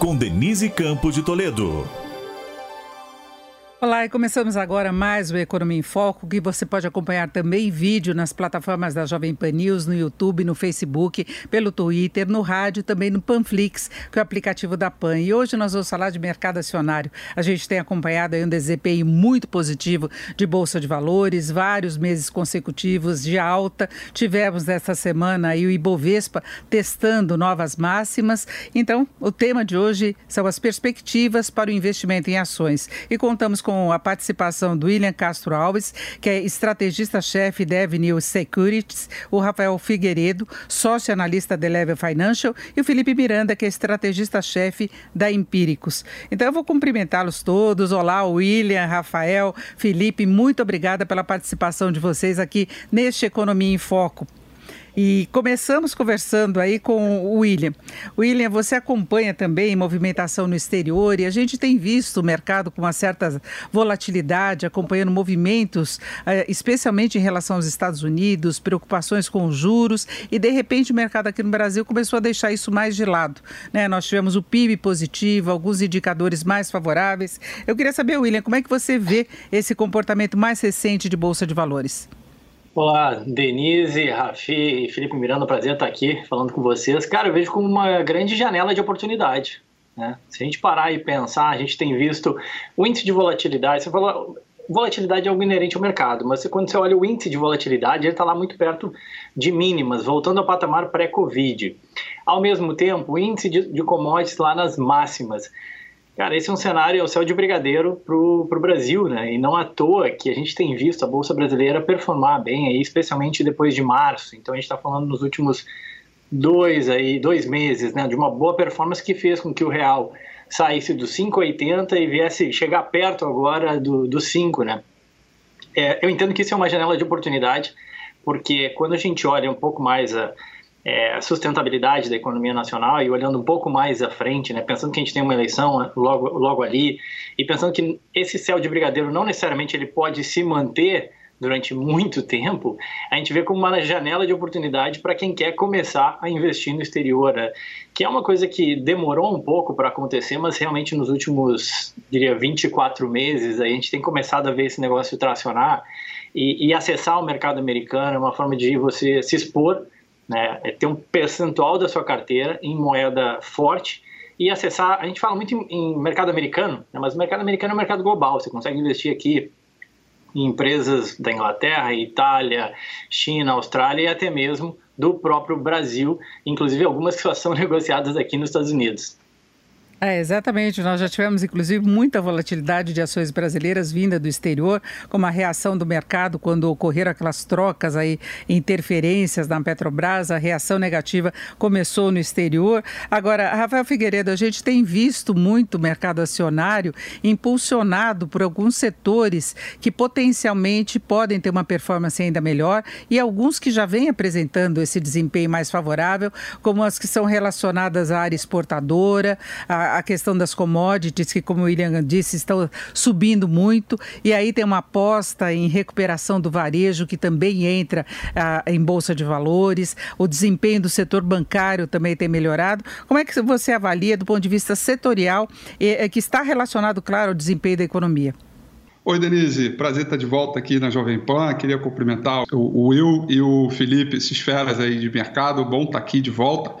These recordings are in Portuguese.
Com Denise Campos de Toledo. Olá, e começamos agora mais o Economia em Foco, que você pode acompanhar também em vídeo nas plataformas da Jovem Pan News, no YouTube, no Facebook, pelo Twitter, no rádio, também no Panflix, que é o aplicativo da Pan. E hoje nós vamos falar de mercado acionário. A gente tem acompanhado um desempenho muito positivo de Bolsa de Valores, vários meses consecutivos de alta. Tivemos essa semana o Ibovespa testando novas máximas. Então, o tema de hoje são as perspectivas para o investimento em ações. E contamos com com a participação do William Castro Alves, que é estrategista-chefe da Avenue Securities, o Rafael Figueiredo, sócio analista da Level Financial, e o Felipe Miranda, que é estrategista-chefe da Empíricos. Então eu vou cumprimentá-los todos. Olá, William, Rafael, Felipe, muito obrigada pela participação de vocês aqui neste Economia em Foco. E começamos conversando aí com o William. William, você acompanha também movimentação no exterior e a gente tem visto o mercado com uma certa volatilidade, acompanhando movimentos, eh, especialmente em relação aos Estados Unidos, preocupações com os juros e de repente o mercado aqui no Brasil começou a deixar isso mais de lado. Né? Nós tivemos o PIB positivo, alguns indicadores mais favoráveis. Eu queria saber, William, como é que você vê esse comportamento mais recente de Bolsa de Valores? Olá, Denise, Rafi e Felipe Miranda, prazer estar aqui falando com vocês. Cara, eu vejo como uma grande janela de oportunidade. Né? Se a gente parar e pensar, a gente tem visto o índice de volatilidade. Você falou, volatilidade é algo inerente ao mercado, mas quando você olha o índice de volatilidade, ele está lá muito perto de mínimas, voltando ao patamar pré-Covid. Ao mesmo tempo, o índice de commodities lá nas máximas. Cara, esse é um cenário, é o céu de brigadeiro para o Brasil, né? E não à toa que a gente tem visto a Bolsa Brasileira performar bem, aí, especialmente depois de março. Então a gente está falando nos últimos dois, aí, dois meses, né? De uma boa performance que fez com que o real saísse do 5,80 e viesse chegar perto agora do, do 5, né? É, eu entendo que isso é uma janela de oportunidade, porque quando a gente olha um pouco mais a é, a sustentabilidade da economia nacional e olhando um pouco mais à frente, né, pensando que a gente tem uma eleição né, logo, logo ali e pensando que esse céu de brigadeiro não necessariamente ele pode se manter durante muito tempo, a gente vê como uma janela de oportunidade para quem quer começar a investir no exterior, né? que é uma coisa que demorou um pouco para acontecer, mas realmente nos últimos, diria, 24 meses, a gente tem começado a ver esse negócio tracionar e, e acessar o mercado americano é uma forma de você se expor né? É ter um percentual da sua carteira em moeda forte e acessar. A gente fala muito em, em mercado americano, né? mas o mercado americano é um mercado global. Você consegue investir aqui em empresas da Inglaterra, Itália, China, Austrália e até mesmo do próprio Brasil, inclusive algumas que só são negociadas aqui nos Estados Unidos. É, exatamente. Nós já tivemos, inclusive, muita volatilidade de ações brasileiras vinda do exterior, como a reação do mercado quando ocorreram aquelas trocas aí, interferências na Petrobras, a reação negativa começou no exterior. Agora, Rafael Figueiredo, a gente tem visto muito o mercado acionário impulsionado por alguns setores que potencialmente podem ter uma performance ainda melhor e alguns que já vêm apresentando esse desempenho mais favorável, como as que são relacionadas à área exportadora, a a, questão das commodities, que, como o William disse, estão subindo muito, e aí tem uma aposta em recuperação do varejo, que também entra ah, em Bolsa de Valores, o desempenho do setor bancário também tem melhorado. Como é que você avalia, do ponto de vista setorial, e, que está relacionado, claro, ao desempenho da economia? Oi, Denise. Prazer estar de volta aqui na Jovem Pan. Queria cumprimentar o Will e o Felipe, esses feras aí de mercado. Bom estar aqui de volta.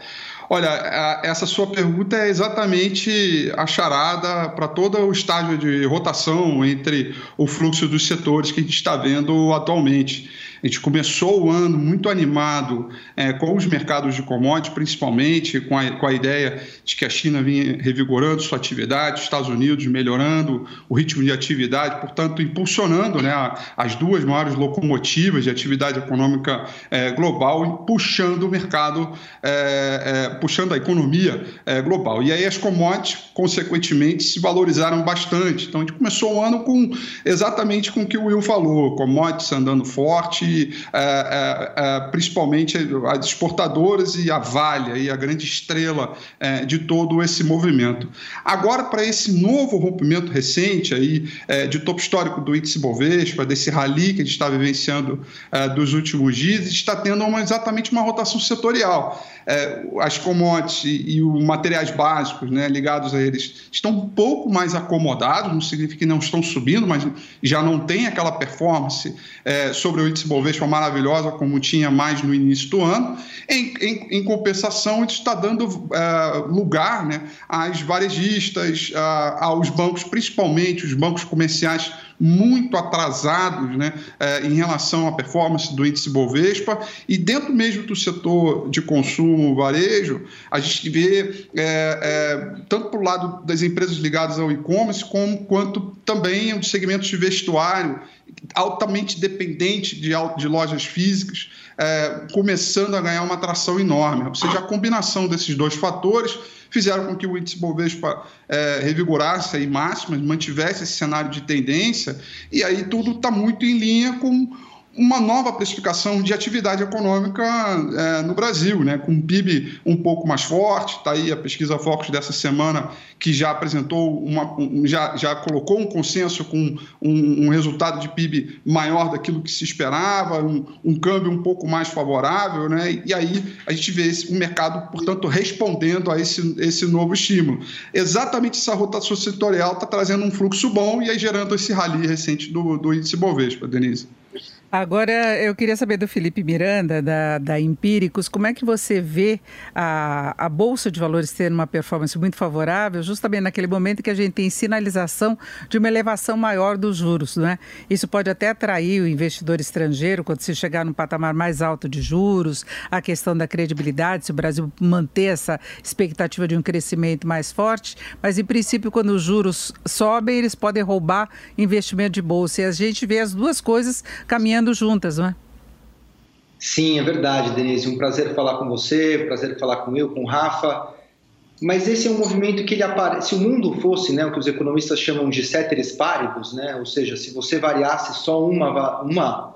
Olha, essa sua pergunta é exatamente a charada para todo o estágio de rotação entre o fluxo dos setores que a gente está vendo atualmente. A gente começou o ano muito animado é, com os mercados de commodities, principalmente com a, com a ideia de que a China vinha revigorando sua atividade, os Estados Unidos melhorando o ritmo de atividade, portanto, impulsionando né, as duas maiores locomotivas de atividade econômica é, global e puxando o mercado, é, é, puxando a economia é, global. E aí as commodities, consequentemente, se valorizaram bastante. Então, a gente começou o ano com exatamente com o que o Will falou, commodities andando forte, é, é, principalmente as exportadoras e a Vale, aí, a grande estrela de todo esse movimento. Agora, para esse novo rompimento recente aí, de topo histórico do índice Bovespa, desse rally que a gente está vivenciando dos últimos dias, está tendo uma, exatamente uma rotação setorial. É, as commodities e, e os materiais básicos né, ligados a eles estão um pouco mais acomodados, não significa que não estão subindo, mas já não tem aquela performance é, sobre o índice Bovespa maravilhosa como tinha mais no início do ano. Em, em, em compensação, isso está dando é, lugar né, às varejistas, a, aos bancos, principalmente os bancos comerciais muito atrasados né, é, em relação à performance do índice Bovespa, e dentro mesmo do setor de consumo, varejo, a gente vê é, é, tanto para o lado das empresas ligadas ao e-commerce, como quanto também os segmentos de vestuário, altamente dependente de, de lojas físicas, é, começando a ganhar uma atração enorme. Ou seja, a combinação desses dois fatores fizeram com que o índice Bovespa é, revigorasse aí máximas, mantivesse esse cenário de tendência, e aí tudo está muito em linha com uma nova precificação de atividade econômica é, no Brasil, né, com PIB um pouco mais forte. Está aí a pesquisa Focus dessa semana, que já apresentou, uma, um, já, já colocou um consenso com um, um, resultado de PIB maior daquilo que se esperava, um, um, câmbio um pouco mais favorável, né, e aí a gente vê o mercado, portanto, respondendo a esse, esse novo estímulo. Exatamente essa rotação setorial está trazendo um fluxo bom e aí gerando esse rally recente do, do índice Bovespa, Denise. Agora, eu queria saber do Felipe Miranda, da, da Empíricos, como é que você vê a, a Bolsa de Valores tendo uma performance muito favorável, justamente naquele momento que a gente tem sinalização de uma elevação maior dos juros, não é? Isso pode até atrair o investidor estrangeiro quando se chegar num patamar mais alto de juros, a questão da credibilidade, se o Brasil manter essa expectativa de um crescimento mais forte, mas em princípio, quando os juros sobem, eles podem roubar investimento de bolsa. E a gente vê as duas coisas caminhando caminhando juntas, não é? Sim, é verdade, Denise. Um prazer falar com você, um prazer falar com eu, com o Rafa. Mas esse é um movimento que ele aparece. Se o mundo fosse né, o que os economistas chamam de ceteris paribus, né, ou seja, se você variasse só uma, uma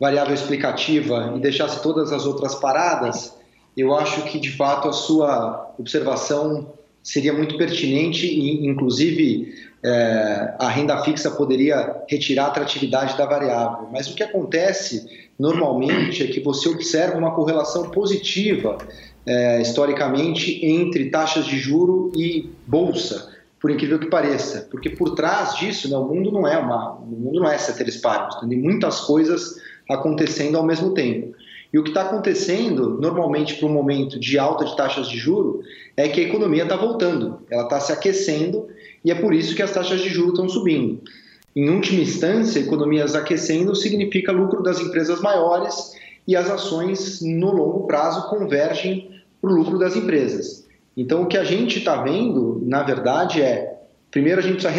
variável explicativa e deixasse todas as outras paradas, eu acho que de fato a sua observação seria muito pertinente e, inclusive, é, a renda fixa poderia retirar a atratividade da variável. Mas o que acontece normalmente é que você observa uma correlação positiva, é, historicamente, entre taxas de juro e bolsa, por incrível que pareça, porque por trás disso, né, o mundo não é uma, o mundo não é ceteris paribus, tem muitas coisas acontecendo ao mesmo tempo. E o que está acontecendo, normalmente, para um momento de alta de taxas de juro, é que a economia está voltando, ela está se aquecendo e é por isso que as taxas de juros estão subindo. Em última instância, economias aquecendo significa lucro das empresas maiores e as ações no longo prazo convergem para o lucro das empresas. Então, o que a gente está vendo, na verdade, é primeiro a gente precisa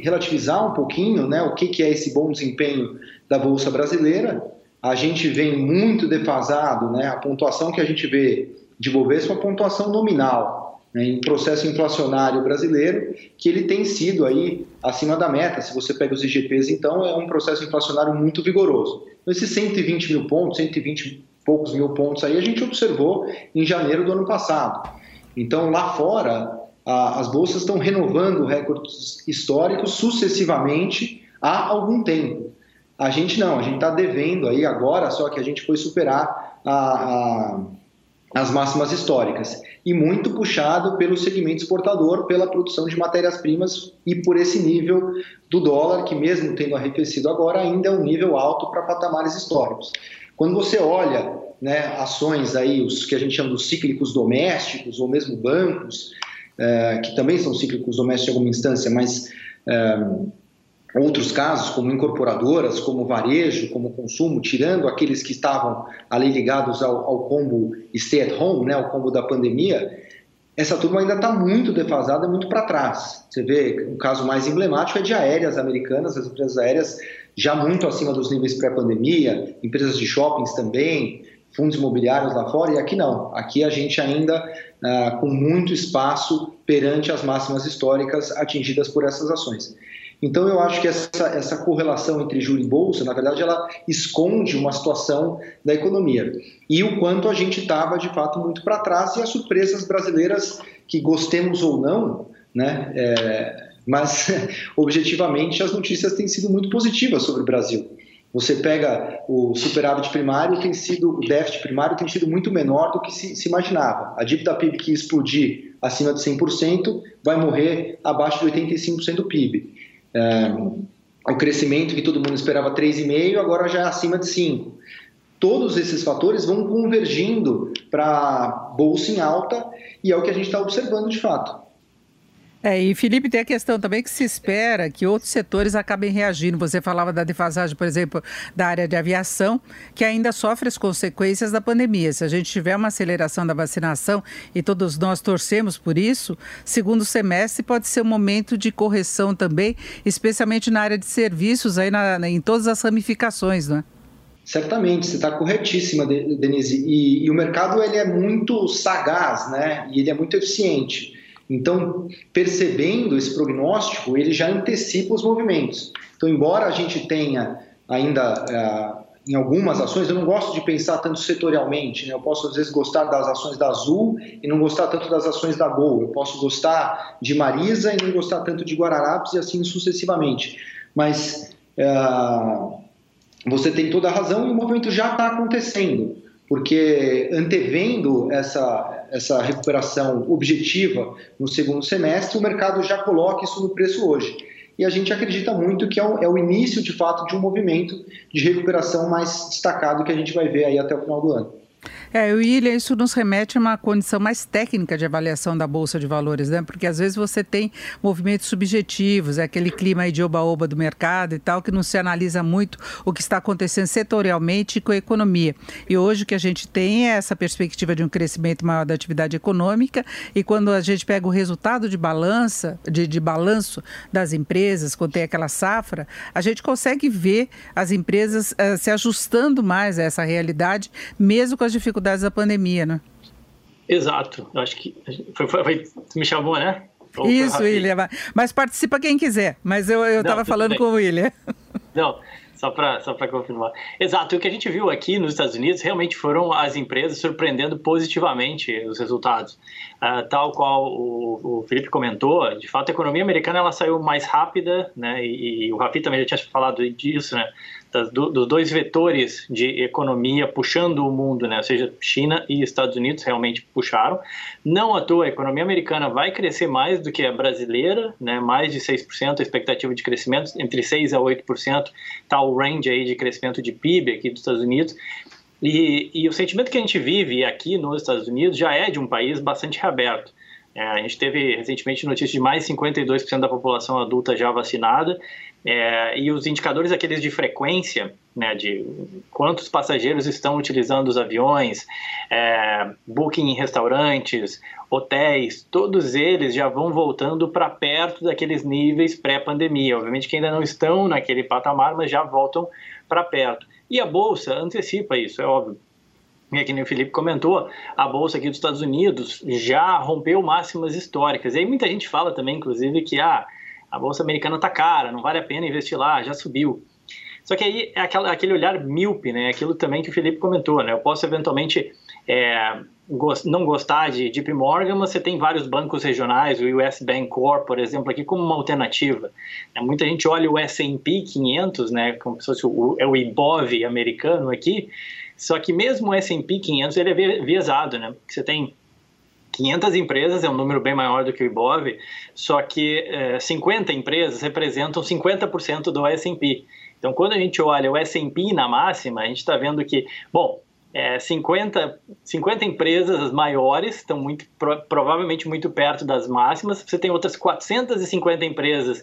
relativizar um pouquinho né, o que, que é esse bom desempenho da Bolsa Brasileira. A gente vem muito defasado, né, a pontuação que a gente vê de Bovespa é uma pontuação nominal né, em processo inflacionário brasileiro, que ele tem sido aí acima da meta. Se você pega os IGPs, então, é um processo inflacionário muito vigoroso. Então, esses 120 mil pontos, 120 e poucos mil pontos aí, a gente observou em janeiro do ano passado. Então, lá fora, a, as bolsas estão renovando recordes históricos sucessivamente há algum tempo. A gente não, a gente está devendo aí agora, só que a gente foi superar a, as máximas históricas e muito puxado pelo segmento exportador, pela produção de matérias-primas e por esse nível do dólar, que mesmo tendo arrefecido agora, ainda é um nível alto para patamares históricos. Quando você olha né, ações aí, os que a gente chama dos cíclicos domésticos, ou mesmo bancos, é, que também são cíclicos domésticos em alguma instância, mas é, outros casos, como incorporadoras, como varejo, como consumo, tirando aqueles que estavam ali ligados ao, ao combo stay at home, né, ao combo da pandemia, essa turma ainda está muito defasada, muito para trás. Você vê, o caso mais emblemático é de aéreas americanas, as empresas aéreas já muito acima dos níveis pré-pandemia, empresas de shoppings também, fundos imobiliários lá fora, e aqui não. Aqui a gente ainda ah, com muito espaço perante as máximas históricas atingidas por essas ações. Então, eu acho que essa, essa correlação entre juro e bolsa, na verdade, ela esconde uma situação da economia. E o quanto a gente estava, de fato, muito para trás, e as surpresas brasileiras, que gostemos ou não, né? É, mas, objetivamente, as notícias têm sido muito positivas sobre o Brasil. Você pega o superávit primário, tem sido, o déficit primário tem sido muito menor do que se, se imaginava. A dívida PIB que explodir acima de 100% vai morrer abaixo de 85% do PIB. É, o crescimento que todo mundo esperava 3,5, agora já é acima de 5. Todos esses fatores vão convergindo para bolsa em alta e é o que a gente está observando de fato. É, e Felipe, tem a questão também que se espera que outros setores acabem reagindo. Você falava da defasagem, por exemplo, da área de aviação, que ainda sofre as consequências da pandemia. Se a gente tiver uma aceleração da vacinação e todos nós torcemos por isso, segundo semestre pode ser um momento de correção também, especialmente na área de serviços, aí na, em todas as ramificações, não é? Certamente, você está corretíssima, Denise. E, e, o mercado ele é muito sagaz, né? E ele é muito eficiente. Então, percebendo esse prognóstico, ele já antecipa os movimentos. Então, embora a gente tenha ainda uh, em algumas ações, eu não gosto de pensar tanto setorialmente. Né? Eu posso, às vezes, gostar das ações da Azul e não gostar tanto das ações da Gol. Eu posso gostar de Marisa e não gostar tanto de Guararapes e assim sucessivamente. Mas uh, você tem toda a razão e o movimento já está acontecendo, porque antevendo essa essa recuperação objetiva no segundo semestre, o mercado já coloca isso no preço hoje. E a gente acredita muito que é o, é o início, de fato, de um movimento de recuperação mais destacado que a gente vai ver aí até o final do ano. É, William, isso nos remete a uma condição mais técnica de avaliação da Bolsa de Valores, né? Porque às vezes você tem movimentos subjetivos, é aquele clima aí de oba-oba do mercado e tal, que não se analisa muito o que está acontecendo setorialmente com a economia. E hoje o que a gente tem é essa perspectiva de um crescimento maior da atividade econômica e quando a gente pega o resultado de balança, de, de balanço das empresas, quando tem aquela safra, a gente consegue ver as empresas uh, se ajustando mais a essa realidade, mesmo com as dificuldades dificuldades da pandemia, né? Exato. Acho que foi, foi, foi me chamou, né? Ou Isso, William. Mas participa quem quiser. Mas eu estava falando bem. com o William. Não, só para só confirmar. Exato, o que a gente viu aqui nos Estados Unidos realmente foram as empresas surpreendendo positivamente os resultados. Uh, tal qual o, o, Felipe comentou, de fato a economia americana ela saiu mais rápida, né, e, e o Rafi também já tinha falado disso, né, das, do, dos dois vetores de economia puxando o mundo, né? ou seja, China e Estados Unidos realmente puxaram. Não à toa, a economia americana vai crescer mais do que a brasileira, né? mais de 6%, a expectativa de crescimento, entre 6% a 8% está o range aí de crescimento de PIB aqui dos Estados Unidos. E, e o sentimento que a gente vive aqui nos Estados Unidos já é de um país bastante reaberto. É, a gente teve recentemente notícia de mais de 52% da população adulta já vacinada é, e os indicadores aqueles de frequência, né, de quantos passageiros estão utilizando os aviões, é, booking em restaurantes, hotéis, todos eles já vão voltando para perto daqueles níveis pré-pandemia. Obviamente que ainda não estão naquele patamar, mas já voltam para perto. E a bolsa antecipa isso, é óbvio é que nem o Felipe comentou, a bolsa aqui dos Estados Unidos já rompeu máximas históricas. E aí muita gente fala também, inclusive, que ah, a bolsa americana está cara, não vale a pena investir lá, já subiu. Só que aí é aquele olhar míope, né? Aquilo também que o Felipe comentou, né? Eu posso eventualmente é, não gostar de JP Morgan, mas você tem vários bancos regionais, o US Bank Corp, por exemplo, aqui como uma alternativa. É, muita gente olha o S&P 500, né? Como se fosse o, é o IBOV americano aqui, só que mesmo o S&P 500 ele é viesado, né? Você tem 500 empresas, é um número bem maior do que o Ibov, só que é, 50 empresas representam 50% do S&P. Então, quando a gente olha o S&P na máxima, a gente está vendo que, bom, é, 50, 50 empresas maiores estão muito, provavelmente muito perto das máximas, você tem outras 450 empresas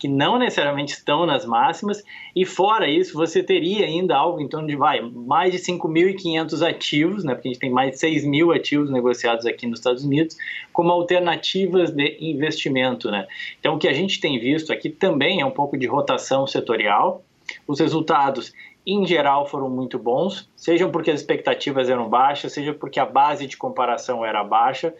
que não necessariamente estão nas máximas, e fora isso, você teria ainda algo em torno de vai, mais de 5.500 ativos, né, porque a gente tem mais de 6 mil ativos negociados aqui nos Estados Unidos, como alternativas de investimento. Né? Então, o que a gente tem visto aqui também é um pouco de rotação setorial. Os resultados em geral foram muito bons, sejam porque as expectativas eram baixas, seja porque a base de comparação era baixa,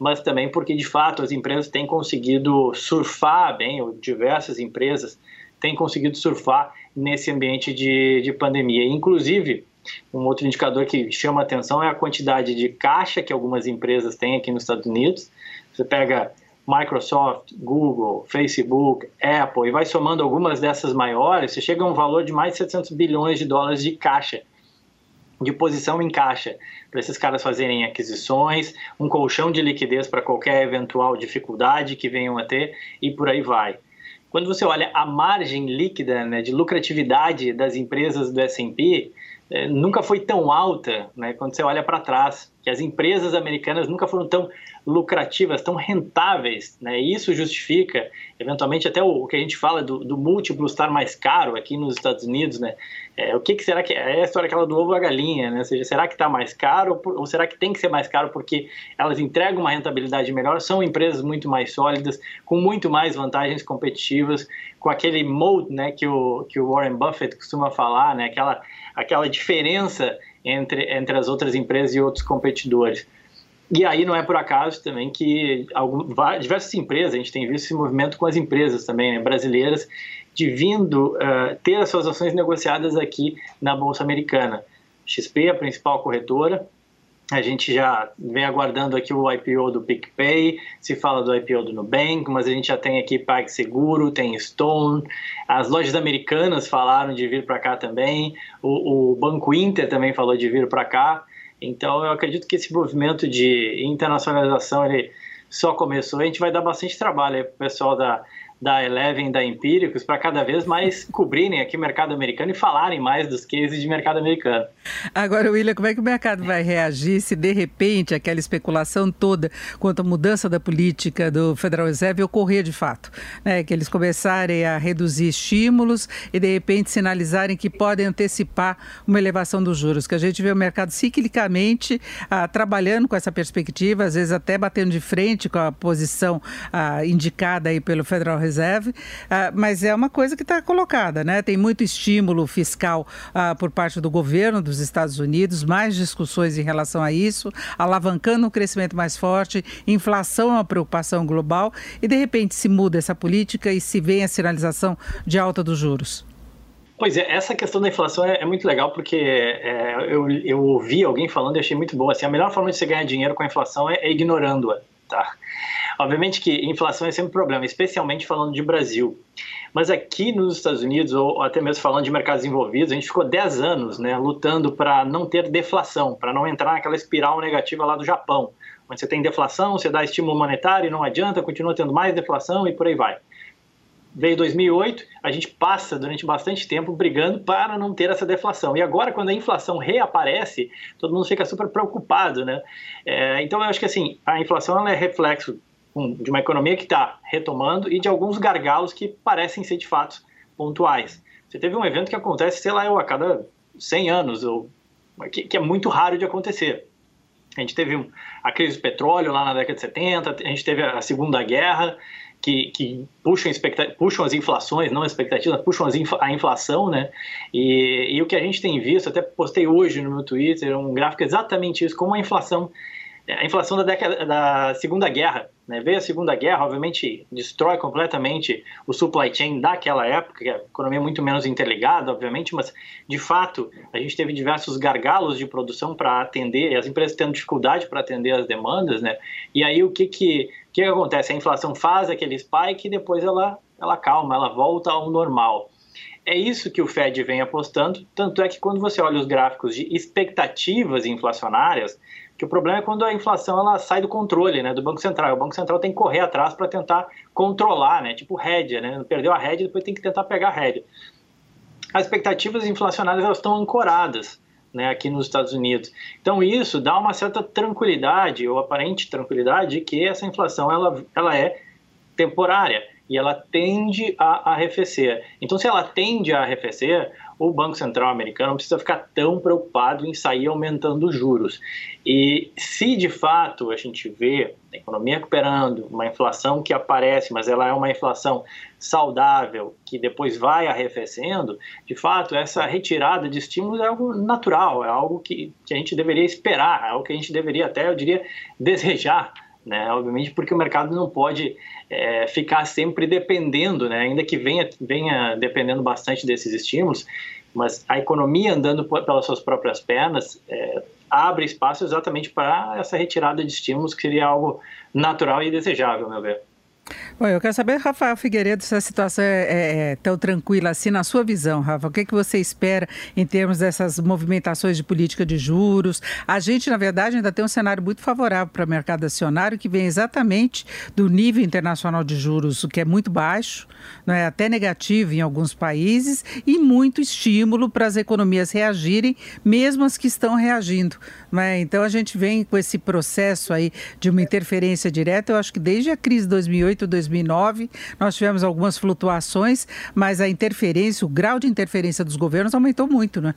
mas também porque de fato as empresas têm conseguido surfar bem, ou diversas empresas têm conseguido surfar nesse ambiente de, de pandemia. Inclusive, um outro indicador que chama atenção é a quantidade de caixa que algumas empresas têm aqui nos Estados Unidos. Você pega Microsoft, Google, Facebook, Apple e vai somando algumas dessas maiores, você chega a um valor de mais de 700 bilhões de dólares de caixa, de posição em caixa, para esses caras fazerem aquisições, um colchão de liquidez para qualquer eventual dificuldade que venham a ter e por aí vai. Quando você olha a margem líquida né, de lucratividade das empresas do S&P, eh, nunca foi tão alta né, quando você olha para trás, que as empresas americanas nunca foram tão lucrativas, tão rentáveis, né? E isso justifica, eventualmente, até o, o que a gente fala do, do, múltiplo estar mais caro aqui nos Estados Unidos, né? É, o que, que, será que é a história aquela do ovo a galinha, né? Ou seja, será que está mais caro ou, será que tem que ser mais caro porque elas entregam uma rentabilidade melhor? São empresas muito mais sólidas, com muito mais vantagens competitivas, com aquele mode, né? Que o que o Warren Buffett costuma falar, né? Aquela aquela diferença entre entre as outras empresas e outros competidores. E aí não é por acaso também que algum, diversas empresas, a gente tem visto esse movimento com as empresas também né, brasileiras, de vindo uh, ter as suas ações negociadas aqui na Bolsa Americana. XP, a principal corretora, a gente já vem aguardando aqui o IPO do PicPay, se fala do IPO do Nubank, mas a gente já tem aqui PagSeguro, tem Stone, as lojas americanas falaram de vir para cá também, o, o Banco Inter também falou de vir para cá. Então, eu acredito que esse movimento de internacionalização ele só começou. A gente vai dar bastante trabalho para o pessoal da, da Eleven, da Empíricos, para cada vez mais cobrirem aqui o mercado americano e falarem mais dos cases de mercado americano. Agora, William, como é que o mercado vai reagir se de repente aquela especulação toda quanto à mudança da política do Federal Reserve ocorrer de fato? Né? Que eles começarem a reduzir estímulos e de repente sinalizarem que podem antecipar uma elevação dos juros, que a gente vê o mercado ciclicamente ah, trabalhando com essa perspectiva, às vezes até batendo de frente com a posição ah, indicada aí pelo Federal Reserve Reserve, uh, mas é uma coisa que está colocada, né? Tem muito estímulo fiscal uh, por parte do governo dos Estados Unidos, mais discussões em relação a isso, alavancando um crescimento mais forte, inflação é uma preocupação global e de repente se muda essa política e se vem a sinalização de alta dos juros. Pois é, essa questão da inflação é, é muito legal porque é, eu, eu ouvi alguém falando e achei muito bom. Assim, a melhor forma de você ganhar dinheiro com a inflação é, é ignorando-a. Tá? Obviamente que inflação é sempre um problema, especialmente falando de Brasil. Mas aqui nos Estados Unidos, ou até mesmo falando de mercados envolvidos, a gente ficou 10 anos né, lutando para não ter deflação, para não entrar naquela espiral negativa lá do Japão, onde você tem deflação, você dá estímulo monetário e não adianta, continua tendo mais deflação e por aí vai veio 2008, a gente passa durante bastante tempo brigando para não ter essa deflação. E agora, quando a inflação reaparece, todo mundo fica super preocupado, né? É, então, eu acho que assim, a inflação é reflexo de uma economia que está retomando e de alguns gargalos que parecem ser de fato pontuais. Você teve um evento que acontece, sei lá, eu, a cada 100 anos, ou, que, que é muito raro de acontecer. A gente teve a crise do petróleo lá na década de 70, a gente teve a Segunda Guerra, que, que puxam, puxam as inflações, não as expectativas, puxam as inf a inflação, né? E, e, o que a gente tem visto, até postei hoje no meu Twitter, um gráfico exatamente isso, como a inflação, a inflação da década da Segunda Guerra, né? Veio a Segunda Guerra, obviamente destrói completamente o supply chain daquela época, que a economia é muito menos interligada, obviamente, mas de fato a gente teve diversos gargalos de produção para atender, as empresas tendo dificuldade para atender as demandas, né? E aí o que que que, que acontece? A inflação faz aquele spike e depois ela, ela calma, ela volta ao normal. É isso que o Fed vem apostando, tanto é que quando você olha os gráficos de expectativas inflacionárias, que o problema é quando a inflação ela sai do controle né, do Banco Central. O Banco Central tem que correr atrás para tentar controlar, né, tipo rédea, né, perdeu a rédea, depois tem que tentar pegar a rédea. As expectativas inflacionárias elas estão ancoradas né, aqui nos Estados Unidos. Então isso dá uma certa tranquilidade ou aparente tranquilidade de que essa inflação ela, ela é temporária. e ela tende a arrefecer. Então, se ela tende a arrefecer, o Banco Central americano precisa ficar tão preocupado em sair aumentando os juros. E se de fato a gente vê a economia recuperando, uma inflação que aparece, mas ela é uma inflação saudável, que depois vai arrefecendo, de fato, essa retirada de estímulos é algo natural, é algo que, que a gente deveria esperar, é algo que a gente deveria até, eu diria, desejar. Né? Obviamente, porque o mercado não pode é, ficar sempre dependendo, né? ainda que venha, venha dependendo bastante desses estímulos, mas a economia andando pelas suas próprias pernas é, abre espaço exatamente para essa retirada de estímulos, que seria algo natural e desejável, meu ver. Bom, eu quero saber, Rafael Figueiredo, se a situação é, é, é, tão tranquila assim, na sua visão, Rafa. O que, é que você espera em termos dessas movimentações de política de juros? A gente, na verdade, ainda tem um cenário muito favorável para o mercado acionário, que vem exatamente do nível internacional de juros, o que é muito baixo, não é até negativo em alguns países, e muito estímulo para as economias reagirem, mesmo as que estão reagindo. Não é? Então, a gente vem com esse processo aí de uma interferência direta, eu acho que desde a crise de 2008, 2008, 2009, nós tivemos algumas flutuações, mas a interferência, o grau de interferência dos governos aumentou muito, né?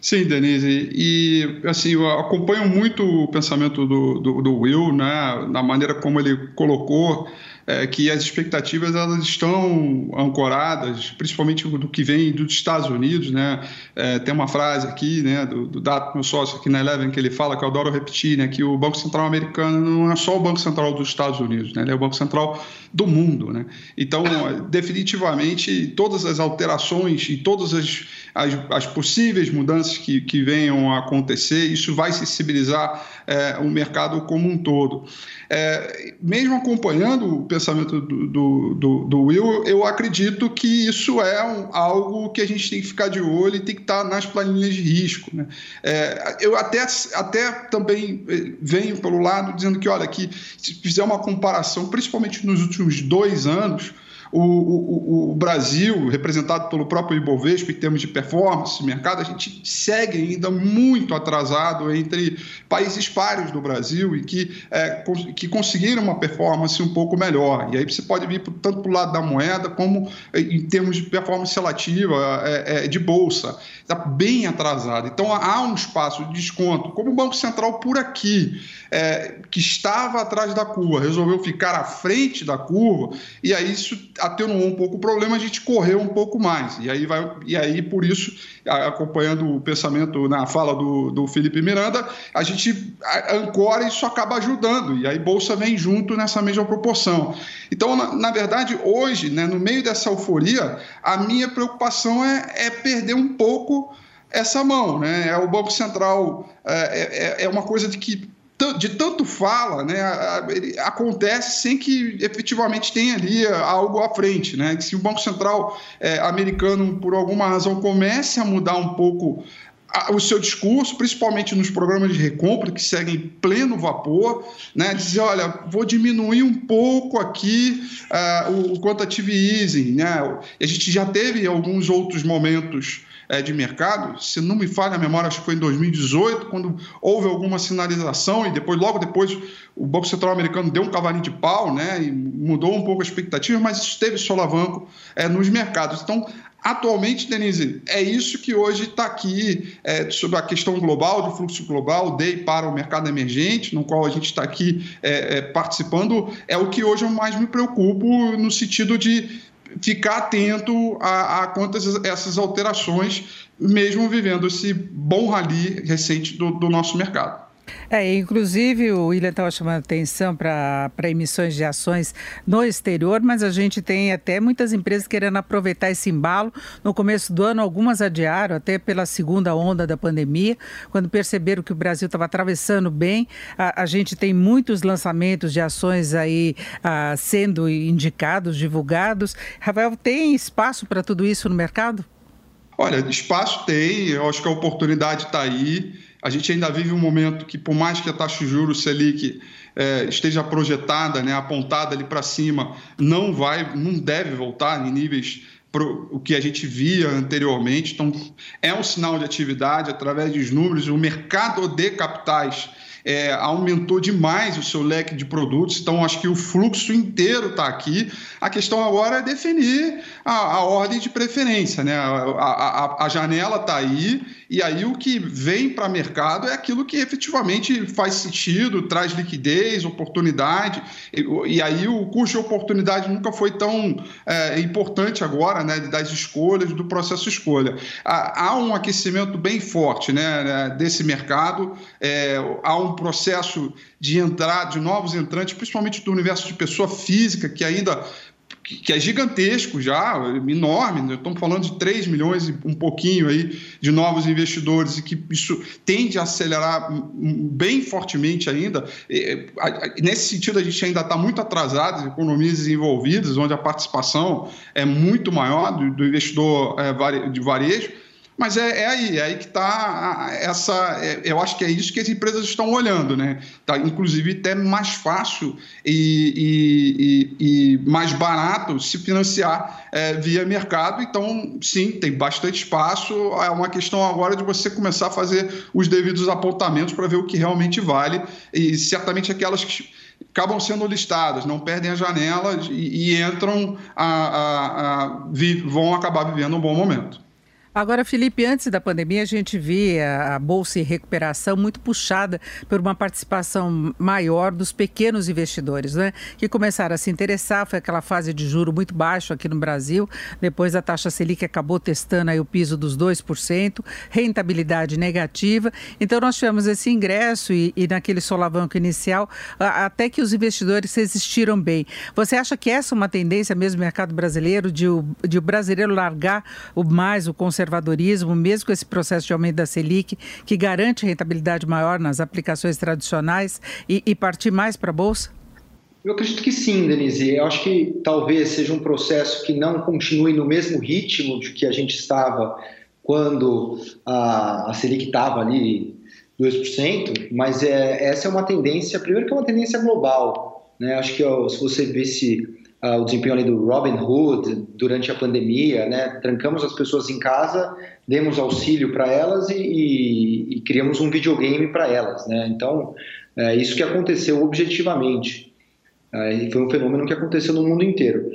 Sim, Denise, e assim, eu acompanho muito o pensamento do, do, do Will, né, na maneira como ele colocou é, que as expectativas elas estão ancoradas, principalmente do que vem dos Estados Unidos, né? É, tem uma frase aqui, né, do, do Dato, meu sócio aqui na Eleven, que ele fala, que eu adoro repetir, né, que o Banco Central americano não é só o Banco Central dos Estados Unidos, né, ele é o Banco Central do mundo, né? Então, definitivamente, todas as alterações e todas as, as, as possíveis mudanças que, que venham a acontecer, isso vai sensibilizar é, o mercado como um todo. É, mesmo acompanhando o pensamento do, do, do, do, Will, eu acredito que isso é um, algo que a gente tem que ficar de olho e tem que estar nas planilhas de risco. Né? É, eu até, até também é, venho pelo lado dizendo que, olha, que se fizer uma comparação, principalmente nos últimos dois anos, o, o, o, Brasil, representado pelo próprio Ibovespa em termos de performance, mercado, a gente segue ainda muito atrasado entre países páreos do Brasil e que, é, que conseguiram uma performance um pouco melhor. E aí você pode vir tanto para o lado da moeda como em termos de performance relativa é, é, de bolsa. Está bem atrasado. Então há um espaço de desconto, como o Banco Central por aqui, é, que estava atrás da curva, resolveu ficar à frente da curva, e aí isso atenuou um pouco o problema, a gente correu um pouco mais. E aí, vai, e aí por isso, acompanhando o pensamento na fala do, do Felipe Miranda, a gente ancora e isso acaba ajudando. E aí Bolsa vem junto nessa mesma proporção. Então, na, na verdade, hoje, né, no meio dessa euforia, a minha preocupação é, é perder um pouco essa mão. Né? É o Banco Central é, é, é uma coisa de que de tanto fala, né, acontece sem que efetivamente tenha ali algo à frente. Né? Se o Banco Central é, americano, por alguma razão, comece a mudar um pouco o seu discurso, principalmente nos programas de recompra que seguem pleno vapor, né, dizer, olha, vou diminuir um pouco aqui uh, o quantitative easing, né? A gente já teve alguns outros momentos é, de mercado, se não me falha a memória, acho que foi em 2018, quando houve alguma sinalização e depois, logo depois, o Banco Central americano deu um cavalinho de pau, né, e mudou um pouco a expectativa, mas isso teve solavanco é, nos mercados. Então, Atualmente, Denise, é isso que hoje está aqui é, sobre a questão global, de fluxo global, DEI para o mercado emergente, no qual a gente está aqui é, é, participando, é o que hoje eu mais me preocupo no sentido de ficar atento a, a quantas essas alterações, mesmo vivendo esse bom rally recente do, do nosso mercado. É, inclusive o William estava chamando atenção para emissões de ações no exterior, mas a gente tem até muitas empresas querendo aproveitar esse embalo. No começo do ano, algumas adiaram, até pela segunda onda da pandemia, quando perceberam que o Brasil estava atravessando bem. A, a, gente tem muitos lançamentos de ações aí a, ah, sendo indicados, divulgados. Rafael, tem espaço para tudo isso no mercado? Olha, espaço tem, eu acho que a oportunidade está aí. A gente ainda vive um momento que, por mais que a taxa de juros Selic é, esteja projetada, né, apontada ali para cima, não vai, não deve voltar em níveis pro, o que a gente via anteriormente. Então, é um sinal de atividade através dos números. O mercado de capitais é, aumentou demais o seu leque de produtos, então acho que o fluxo inteiro está aqui. A questão agora é definir a, a ordem de preferência, né? A, a, a janela está aí, e aí o que vem para o mercado é aquilo que efetivamente faz sentido, traz liquidez, oportunidade, e, e aí o custo de oportunidade nunca foi tão é, importante agora, né? Das escolhas, do processo escolha. Há, um aquecimento bem forte né, né desse mercado, é, há um processo de entrada de novos entrantes, principalmente do universo de pessoa física, que ainda que é gigantesco já, enorme, né? estamos falando de 3 milhões e um pouquinho aí de novos investidores e que isso tende a acelerar bem fortemente ainda. Nesse sentido, a gente ainda está muito atrasado, as economias desenvolvidas, onde a participação é muito maior do, do investidor é, de varejo, mas é, é, aí, é aí que está essa. É, eu acho que é isso que as empresas estão olhando, né? Tá, inclusive, até mais fácil e, e, e mais barato se financiar é, via mercado. Então, sim, tem bastante espaço. É uma questão agora de você começar a fazer os devidos apontamentos para ver o que realmente vale. E certamente aquelas que acabam sendo listadas, não perdem a janela e, e entram a, a, a, vão acabar vivendo um bom momento. Agora, Felipe, antes da pandemia, a gente via a Bolsa em recuperação muito puxada por uma participação maior dos pequenos investidores, né? Que começaram a se interessar. Foi aquela fase de juro muito baixo aqui no Brasil. Depois a taxa Selic acabou testando aí o piso dos 2%, rentabilidade negativa. Então, nós tivemos esse ingresso e, e naquele solavanco inicial, até que os investidores resistiram bem. Você acha que essa é uma tendência mesmo no mercado brasileiro, de o, de o brasileiro largar o mais o conservador? Conservadorismo, mesmo com esse processo de aumento da Selic, que garante rentabilidade maior nas aplicações tradicionais e, e partir mais para a Bolsa? Eu acredito que sim, Denise. Eu acho que talvez seja um processo que não continue no mesmo ritmo de que a gente estava quando a, a Selic estava ali 2%, mas é, essa é uma tendência, primeiro que é uma tendência global. Né? Acho que ó, se você vê se uh, o desempenho ali do Robin Hood durante a pandemia, né? Trancamos as pessoas em casa, demos auxílio para elas e, e, e, criamos um videogame para elas, né? Então, é isso que aconteceu objetivamente. Uh, foi um fenômeno que aconteceu no mundo inteiro.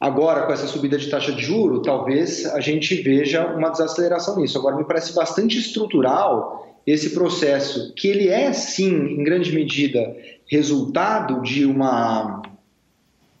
Agora, com essa subida de taxa de juro, talvez a gente veja uma desaceleração nisso. Agora, me parece bastante estrutural esse processo, que ele é, sim, em grande medida, resultado de uma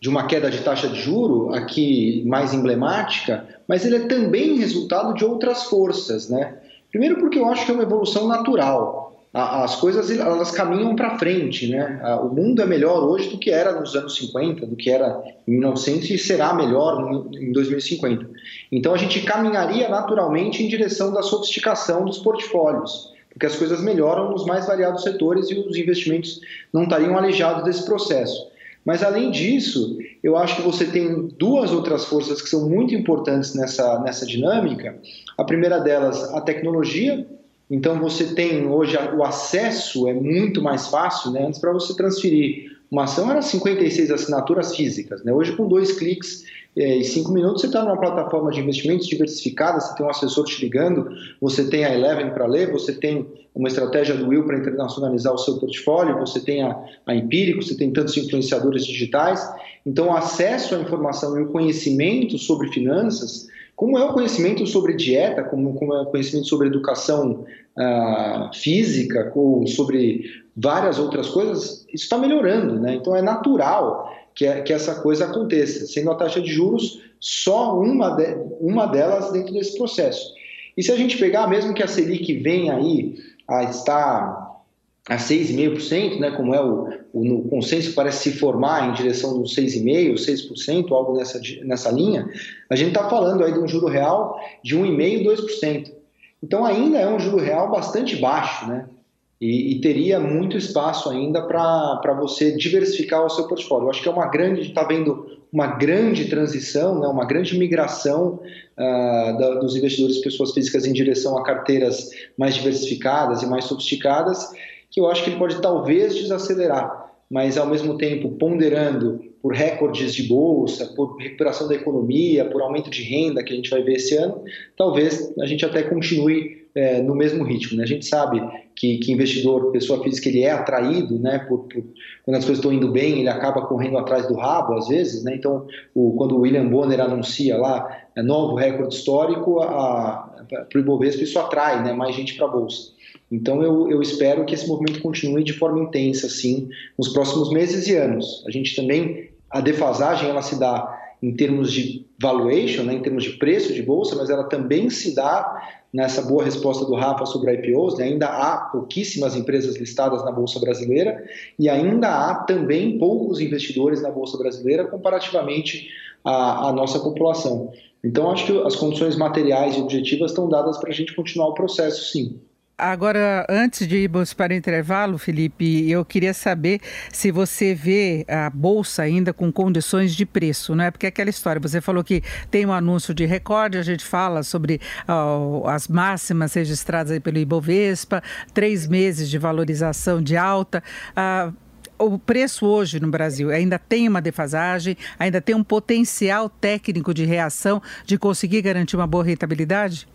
de uma queda de taxa de juro aqui mais emblemática, mas ele é também resultado de outras forças, né? Primeiro porque eu acho que é uma evolução natural. As coisas elas caminham para frente, né? O mundo é melhor hoje do que era nos anos 50, do que era em 1900 e será melhor em 2050. Então a gente caminharia naturalmente em direção da sofisticação dos portfólios, porque as coisas melhoram nos mais variados setores e os investimentos não estariam aleijados desse processo. Mas além disso, eu acho que você tem duas outras forças que são muito importantes nessa, nessa dinâmica. A primeira delas, a tecnologia. Então você tem hoje o acesso é muito mais fácil, né? Antes para você transferir uma ação era 56 assinaturas físicas, né? Hoje com dois cliques é, em cinco minutos você está numa plataforma de investimentos diversificada, você tem um assessor te ligando, você tem a Eleven para ler, você tem uma estratégia do Will para internacionalizar o seu portfólio, você tem a, a Empírico, você tem tantos influenciadores digitais. Então, o acesso à informação e o conhecimento sobre finanças, como é o conhecimento sobre dieta, como, como é o conhecimento sobre educação uh, física, ou sobre várias outras coisas, isso está melhorando, né? Então, é natural que, que essa coisa aconteça, sendo a taxa de juros só uma, de, uma delas dentro desse processo. E se a gente pegar, mesmo que a Selic venha aí a estar a 6,5%, né, como é o, o, o consenso parece se formar em direção dos 6,5%, 6%, algo nessa, nessa linha, a gente está falando aí de um juro real de 1,5%, 2%. Então ainda é um juro real bastante baixo, né? E, e teria muito espaço ainda para você diversificar o seu portfólio. Eu acho que é uma grande, está vendo uma grande transição, né, uma grande migração uh, da, dos investidores pessoas físicas em direção a carteiras mais diversificadas e mais sofisticadas, que eu acho que ele pode talvez desacelerar, mas ao mesmo tempo ponderando por recordes de bolsa, por recuperação da economia, por aumento de renda que a gente vai ver esse ano, talvez a gente até continue é, no mesmo ritmo. Né? A gente sabe que, que investidor, pessoa física, ele é atraído, né, por, por, quando as coisas estão indo bem, ele acaba correndo atrás do rabo, às vezes, né? Então, o, quando o William Bonner anuncia lá é, novo recorde histórico, para o Ibovespa isso atrai, né, mais gente para a bolsa. Então, eu, eu espero que esse movimento continue de forma intensa, assim, nos próximos meses e anos. A gente também, a defasagem, ela se dá em termos de valuation, né, em termos de preço de bolsa, mas ela também se dá nessa boa resposta do Rafa sobre IPOs, né, ainda há pouquíssimas empresas listadas na Bolsa Brasileira e ainda há também poucos investidores na Bolsa Brasileira comparativamente à, à nossa população. Então, acho que as condições materiais e objetivas estão dadas para a gente continuar o processo, sim. Agora, antes de irmos para o intervalo, Felipe, eu queria saber se você vê a bolsa ainda com condições de preço, né? Porque é aquela história, você falou que tem um anúncio de recorde, a gente fala sobre as máximas registradas pelo Ibovespa, três meses de valorização de alta. Uh, o preço hoje no Brasil ainda tem uma defasagem, ainda tem um potencial técnico de reação de conseguir garantir uma boa rentabilidade?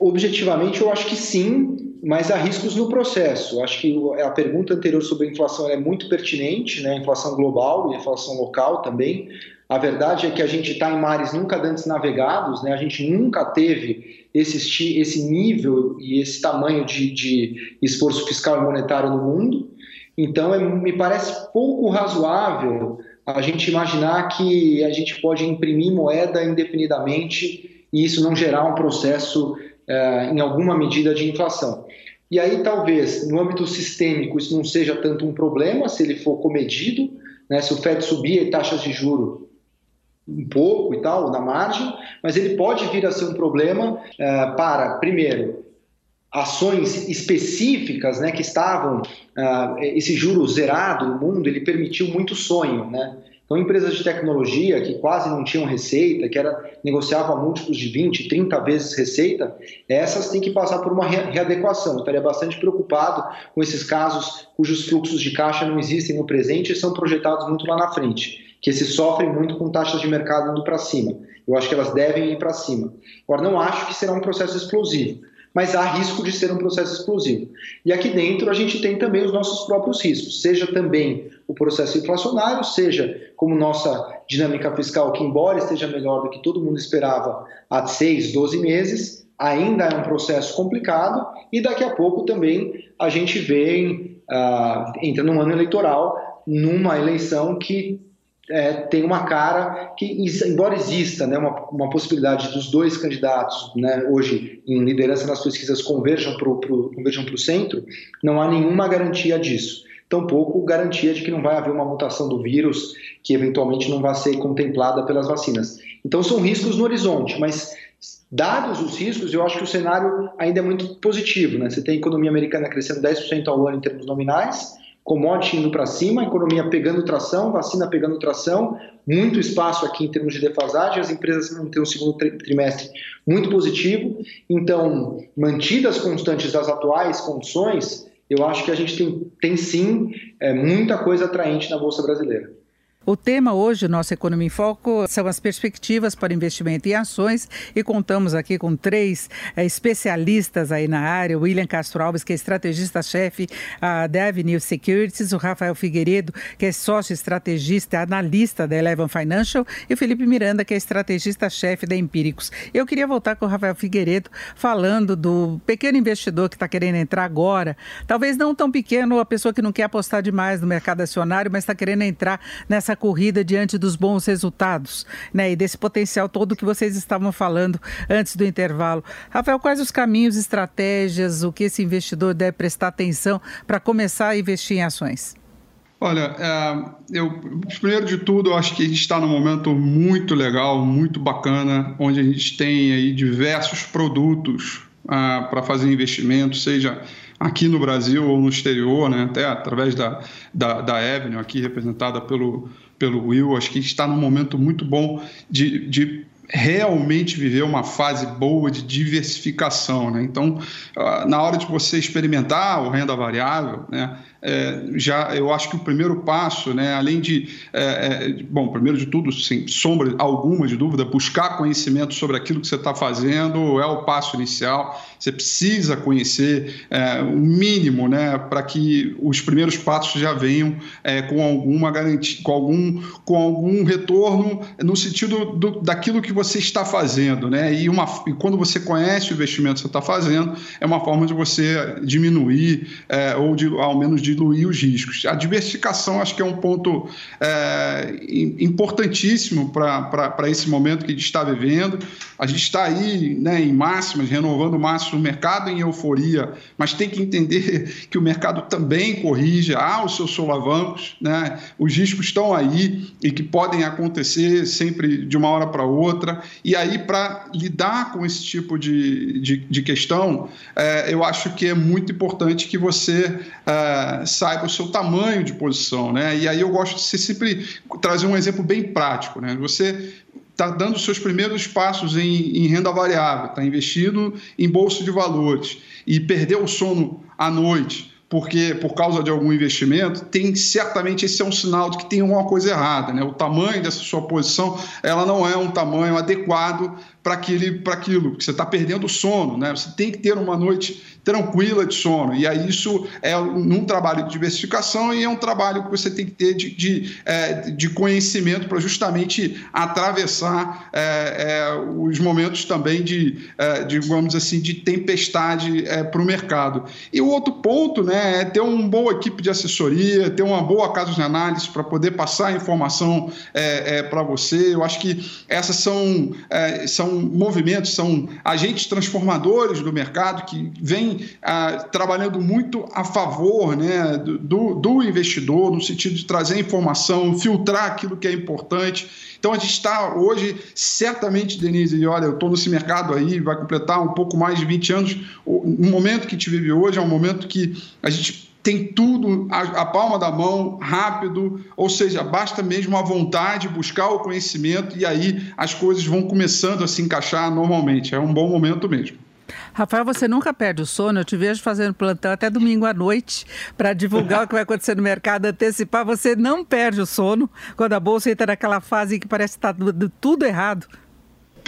Objetivamente, eu acho que sim, mas há riscos no processo. Acho que a pergunta anterior sobre a inflação é muito pertinente, né? inflação global e inflação local também. A verdade é que a gente está em mares nunca antes navegados, né? a gente nunca teve esse, esse nível e esse tamanho de, de esforço fiscal e monetário no mundo. Então, é, me parece pouco razoável a gente imaginar que a gente pode imprimir moeda indefinidamente e isso não gerar um processo é, em alguma medida de inflação. E aí, talvez, no âmbito sistêmico, isso não seja tanto um problema se ele for comedido, né, se o FED subir taxas de juro um pouco e tal, na margem, mas ele pode vir a ser um problema é, para, primeiro, ações específicas né, que estavam, uh, esse juro zerado no mundo, ele permitiu muito sonho, né? Então, empresas de tecnologia que quase não tinham receita, que era, negociavam múltiplos de 20, 30 vezes receita, essas têm que passar por uma readequação. Eu estaria bastante preocupado com esses casos cujos fluxos de caixa não existem no presente e são projetados muito lá na frente, que esses sofrem muito com taxas de mercado indo para cima. Eu acho que elas devem ir para cima. Agora, não acho que será um processo explosivo mas há risco de ser um processo explosivo. E aqui dentro a gente tem também os nossos próprios riscos, seja também o processo inflacionário, seja como nossa dinâmica fiscal, que embora esteja melhor do que todo mundo esperava há seis, 12 meses, ainda é um processo complicado e daqui a pouco também a gente vem, uh, entra num ano eleitoral, numa eleição que é, tem uma cara que, embora exista né, uma, uma possibilidade dos dois candidatos né, hoje em liderança nas pesquisas converjam para o centro, não há nenhuma garantia disso. Tampouco garantia de que não vai haver uma mutação do vírus que eventualmente não vai ser contemplada pelas vacinas. Então são riscos no horizonte, mas dados os riscos, eu acho que o cenário ainda é muito positivo. Né? Você tem a economia americana crescendo 10% ao ano em termos nominais, commodity indo para cima, economia pegando tração, vacina pegando tração, muito espaço aqui em termos de defasagem, as empresas vão ter um segundo trimestre muito positivo. Então, mantidas constantes as atuais condições, eu acho que a gente tem, tem sim é, muita coisa atraente na Bolsa Brasileira. O tema hoje, nossa Economia em Foco, são as perspectivas para investimento em ações e contamos aqui com três é, especialistas aí na área, o William Castro Alves, que é estrategista-chefe da Avenue Securities, o Rafael Figueiredo, que é sócio estrategista, analista da Eleven Financial e o Felipe Miranda, que é estrategista-chefe da Empíricos. Eu queria voltar com o Rafael Figueiredo falando do pequeno investidor que está querendo entrar agora, talvez não tão pequeno, a pessoa que não quer apostar demais no mercado acionário, mas está querendo entrar nessa corrida diante dos bons resultados, né? E desse potencial todo que vocês estavam falando antes do intervalo. Rafael, quais os caminhos, estratégias, o que esse investidor deve prestar atenção para começar a investir em ações? Olha, é, eu, primeiro de tudo, eu acho que a gente está num momento muito legal, muito bacana, onde a gente tem aí diversos produtos ah, para fazer investimento, seja aqui no Brasil ou no exterior, né, até através da, da, da Avenue, aqui representada pelo, pelo Will. Acho que está num momento muito bom de, de realmente viver uma fase boa de diversificação. Né? Então, ah, na hora de você experimentar o renda variável, né, é, já eu acho que o primeiro passo, né, além de, é, é, bom, primeiro de tudo, sem sombra alguma de dúvida, buscar conhecimento sobre aquilo que você está fazendo é o passo inicial. Você precisa conhecer é, o mínimo, né, para que os primeiros passos já venham é, com alguma garantia, com algum, com algum retorno no sentido do, daquilo que você está fazendo, né? E, uma, e quando você conhece o investimento que você está fazendo, é uma forma de você diminuir é, ou de, ao menos diluir os riscos. A diversificação acho que é um ponto é, importantíssimo para esse momento que a gente está vivendo. A gente está aí né, em máximas, renovando máximas no mercado em euforia, mas tem que entender que o mercado também corrige, há os seus solavancos, né? os riscos estão aí e que podem acontecer sempre de uma hora para outra. E aí, para lidar com esse tipo de, de, de questão, é, eu acho que é muito importante que você é, saiba o seu tamanho de posição. Né? E aí eu gosto de sempre trazer um exemplo bem prático. Né? Você está dando seus primeiros passos em, em renda variável, está investindo em bolsa de valores e perdeu o sono à noite porque por causa de algum investimento, tem certamente esse é um sinal de que tem alguma coisa errada, né? O tamanho dessa sua posição, ela não é um tamanho adequado para aquilo, porque você está perdendo o sono, né? Você tem que ter uma noite tranquila de sono. E aí isso é um trabalho de diversificação e é um trabalho que você tem que ter de, de, é, de conhecimento para justamente atravessar é, é, os momentos também de, é, digamos assim, de tempestade é, para o mercado. E o outro ponto né, é ter uma boa equipe de assessoria, ter uma boa casa de análise para poder passar a informação é, para você. Eu acho que essas são, são movimentos, são agentes transformadores do mercado que vêm ah, trabalhando muito a favor né, do, do investidor, no sentido de trazer informação, filtrar aquilo que é importante. Então a gente está hoje, certamente, Denise, e olha, eu estou nesse mercado aí, vai completar um pouco mais de 20 anos. O, momento que a gente vive hoje é um momento que a gente tem tudo a, a, palma da mão, rápido, ou seja, basta mesmo a vontade, buscar o conhecimento e aí as coisas vão começando a se encaixar normalmente. É um bom momento mesmo. Rafael, você nunca perde o sono. Eu te vejo fazendo plantão até domingo à noite para divulgar o que vai acontecer no mercado, antecipar. Você não perde o sono quando a bolsa entra naquela fase que parece estar tá tudo errado.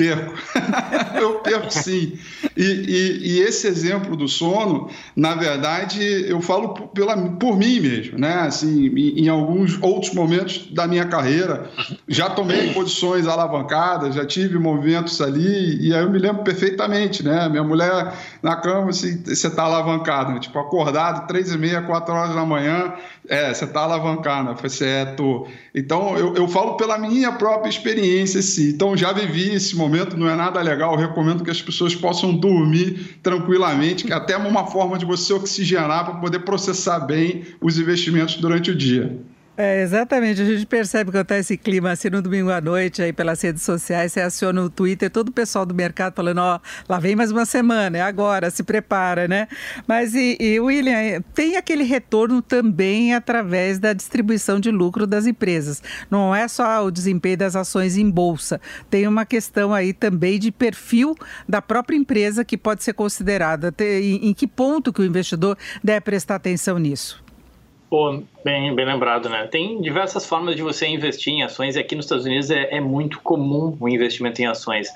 Perco. eu perco sim. E, e, e, esse exemplo do sono, na verdade, eu falo pela, por mim mesmo, né? Assim, em, em alguns outros momentos da minha carreira, já tomei posições alavancadas, já tive movimentos ali, e aí eu me lembro perfeitamente, né? Minha mulher na cama, assim, você está alavancado, né? tipo, acordado, três e meia, quatro horas da manhã, é, você está alavancado. Eu falei assim, é. Então, eu, eu falo pela minha própria experiência, sim. Então, já vivi esse momento, não é nada legal. Eu recomendo que as pessoas possam dormir tranquilamente, que é até uma forma de você oxigenar para poder processar bem os investimentos durante o dia. É, exatamente, a gente percebe quando está esse clima assim no domingo à noite aí pelas redes sociais, você aciona o Twitter, todo o pessoal do mercado falando, ó, lá vem mais uma semana, é agora, se prepara, né? Mas e, e William, tem aquele retorno também através da distribuição de lucro das empresas. Não é só o desempenho das ações em bolsa, tem uma questão aí também de perfil da própria empresa que pode ser considerada. Em, em que ponto que o investidor deve prestar atenção nisso? Pô, bem, bem lembrado, né? Tem diversas formas de você investir em ações e aqui nos Estados Unidos é, é muito comum o investimento em ações.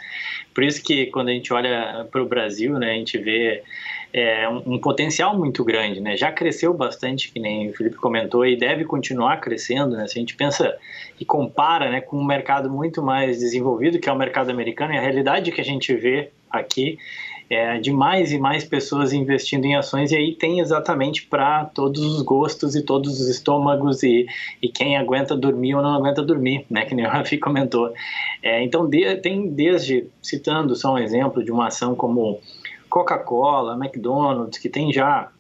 Por isso que quando a gente olha para o Brasil, né, a gente vê é, um, um, potencial muito grande, né? Já cresceu bastante, que nem o Felipe comentou, e deve continuar crescendo, né? Se a gente pensa e compara, né, com um mercado muito mais desenvolvido, que é o mercado americano, e a realidade que a gente vê aqui é, de mais e mais pessoas investindo em ações e aí tem exatamente para todos os gostos e todos os estômagos e, e quem aguenta dormir ou não aguenta dormir, né, que nem o Rafi comentou. É, então de, tem desde, citando só um exemplo de uma ação como Coca-Cola, McDonald's, que tem já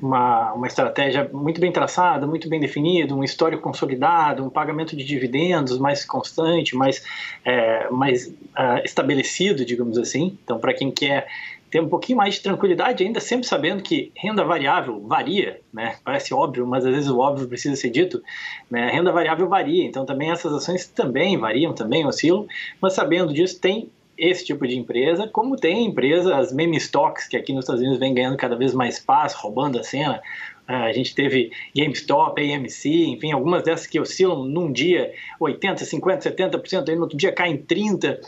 uma, uma estratégia muito bem traçada, muito bem definida, um histórico consolidado, um pagamento de dividendos mais constante, mais, é, mais uh, estabelecido, digamos assim. Então, para quem quer ter um pouquinho mais de tranquilidade, ainda sempre sabendo que renda variável varia, né? Parece óbvio, mas às vezes o óbvio precisa ser dito, né? Renda variável varia, então também essas ações também variam, também oscilam, mas sabendo disso tem esse tipo de empresa, como tem empresas, meme stocks, que aqui nos Estados Unidos vem ganhando cada vez mais espaço, roubando a cena, a gente teve GameStop, AMC, enfim, algumas dessas que oscilam num dia 80, 50, 70%, aí no outro dia caem 30%.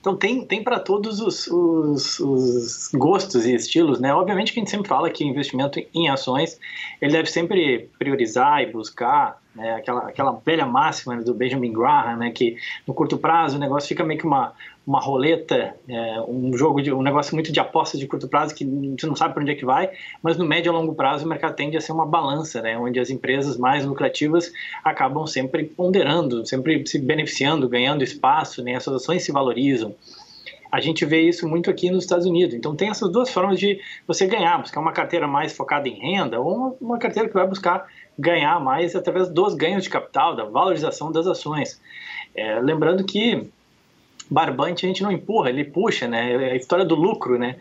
Então tem, tem para todos os, os, os, gostos e estilos, né? Obviamente que a gente sempre fala que investimento em ações, ele deve sempre priorizar e buscar né? aquela, aquela velha máxima do Benjamin Graham, né? que no curto prazo o negócio fica meio que uma, uma roleta, é, um jogo de um negócio muito de apostas de curto prazo que você não sabe para onde é que vai, mas no médio e longo prazo o mercado tende a ser uma balança, né? onde as empresas mais lucrativas acabam sempre ponderando, sempre se beneficiando, ganhando espaço, né? essas ações se valorizam. A gente vê isso muito aqui nos Estados Unidos. Então tem essas duas formas de você ganhar, buscar uma carteira mais focada em renda ou uma, uma carteira que vai buscar ganhar mais através dos ganhos de capital, da valorização das ações. É, lembrando que barbante a gente não empurra, ele puxa, né? É a história do lucro, né?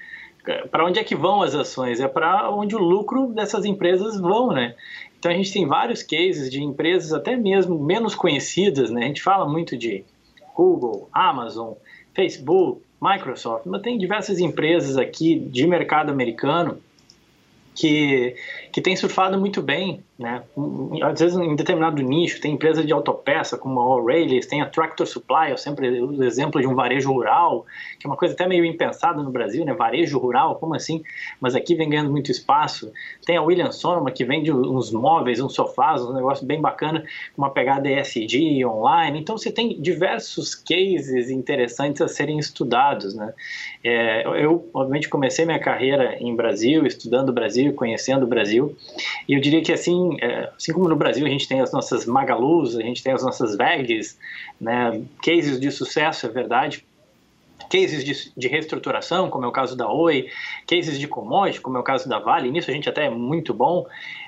Para onde é que vão as ações? É para onde o lucro dessas empresas vão, né? Então a gente tem vários cases de empresas até mesmo menos conhecidas, né? A gente fala muito de Google, Amazon, Facebook, Microsoft, mas tem diversas empresas aqui de mercado americano que, que tem surfado muito bem, né? Às vezes em determinado nicho, tem empresa de autopeça como a O'Reilly, tem a Tractor Supply, eu sempre uso o exemplo de um varejo rural, que é uma coisa até meio impensada no Brasil, né? Varejo rural, como assim? Mas aqui vem ganhando muito espaço. Tem a Williams Sonoma, que vende uns móveis, uns sofás, um negócio bem bacana, com uma pegada ESG, online. Então você tem diversos cases interessantes a serem estudados, né? É, eu, obviamente, comecei minha carreira em Brasil, estudando o Brasil, conhecendo o Brasil, e eu diria que assim, é, assim como no Brasil a gente tem as nossas Magalus, a gente tem as nossas VEGs, né, cases de sucesso, é verdade, cases de, de, reestruturação, como é o caso da Oi, cases de commodity, como é o caso da Vale, nisso a gente até é muito bom.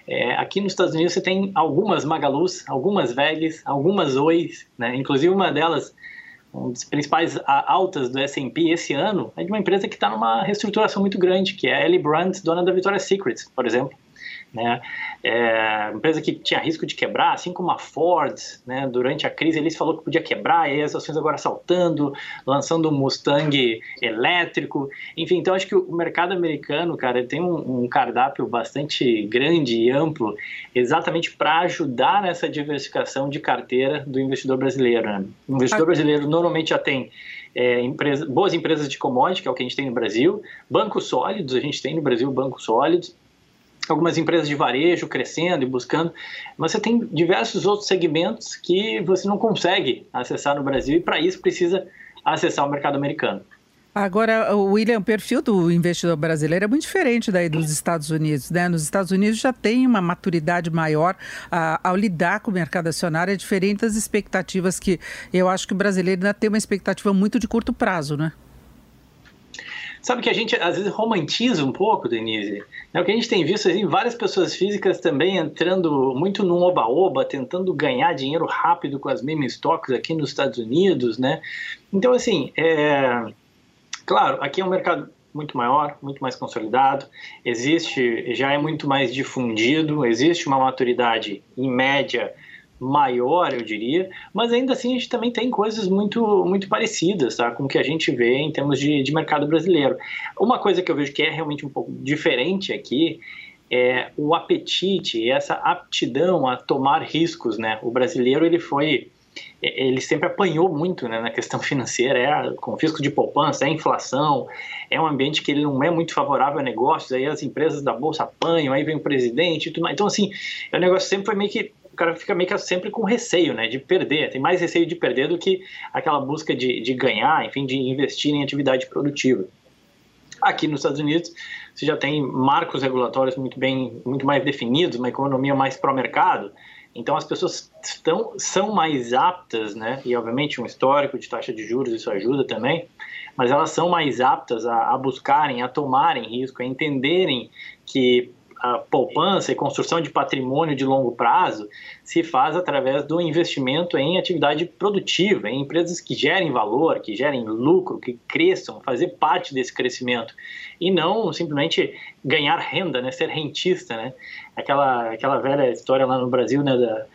É, aqui nos Estados Unidos você tem algumas Magalus, algumas VEGs, algumas Ois, né? inclusive uma delas um dos principais altas do S&P esse ano é de uma empresa que está numa reestruturação muito grande, que é a Ellie Brandt, dona da Victoria's Secret, por exemplo. Né? É, empresa que tinha risco de quebrar, assim como a Ford, né? durante a crise eles falou que podia quebrar, e as ações agora saltando, lançando um Mustang elétrico, enfim, então acho que o mercado americano, cara, tem um, um cardápio bastante grande e amplo, exatamente para ajudar nessa diversificação de carteira do investidor brasileiro. Né? O investidor brasileiro normalmente já tem é, empresa, boas empresas de commodity, que é o que a gente tem no Brasil, bancos sólidos, a gente tem no Brasil bancos sólidos, algumas empresas de varejo crescendo e buscando, mas você tem diversos outros segmentos que você não consegue acessar no Brasil e para isso precisa acessar o mercado americano. Agora, William, o perfil do investidor brasileiro é muito diferente daí dos Estados Unidos, né? Nos Estados Unidos já tem uma maturidade maior ah, ao lidar com o mercado acionário, é diferente das expectativas que eu acho que o brasileiro ainda tem uma expectativa muito de curto prazo, né? Sabe que a gente às vezes romantiza um pouco, Denise? É o que a gente tem visto assim, várias pessoas físicas também entrando muito no oba-oba, tentando ganhar dinheiro rápido com as meme stocks aqui nos Estados Unidos, né? Então, assim, é... claro, aqui é um mercado muito maior, muito mais consolidado, existe, já é muito mais difundido, existe uma maturidade em média maior, eu diria, mas ainda assim a gente também tem coisas muito, muito parecidas tá, com o que a gente vê em termos de, de mercado brasileiro. Uma coisa que eu vejo que é realmente um pouco diferente aqui é o apetite, essa aptidão a tomar riscos, né? O brasileiro ele foi ele sempre apanhou muito né, na questão financeira, é com risco de poupança, é inflação, é um ambiente que ele não é muito favorável a negócios, aí as empresas da bolsa apanham, aí vem o presidente e tudo mais. Então, assim, o negócio sempre foi meio que cara fica meio que sempre com receio, né, de perder, tem mais receio de perder do que aquela busca de, de ganhar, enfim, de investir em atividade produtiva. Aqui nos Estados Unidos, você já tem marcos regulatórios muito bem, muito mais definidos, uma economia mais pró-mercado, então as pessoas estão, são mais aptas, né, e obviamente um histórico de taxa de juros isso ajuda também, mas elas são mais aptas a, a buscarem, a tomarem risco, a entenderem que a poupança e construção de patrimônio de longo prazo se faz através do investimento em atividade produtiva, em empresas que gerem valor, que gerem lucro, que cresçam, fazer parte desse crescimento e não simplesmente ganhar renda, né? Ser rentista, né? Aquela, aquela velha história lá no Brasil, né? Da,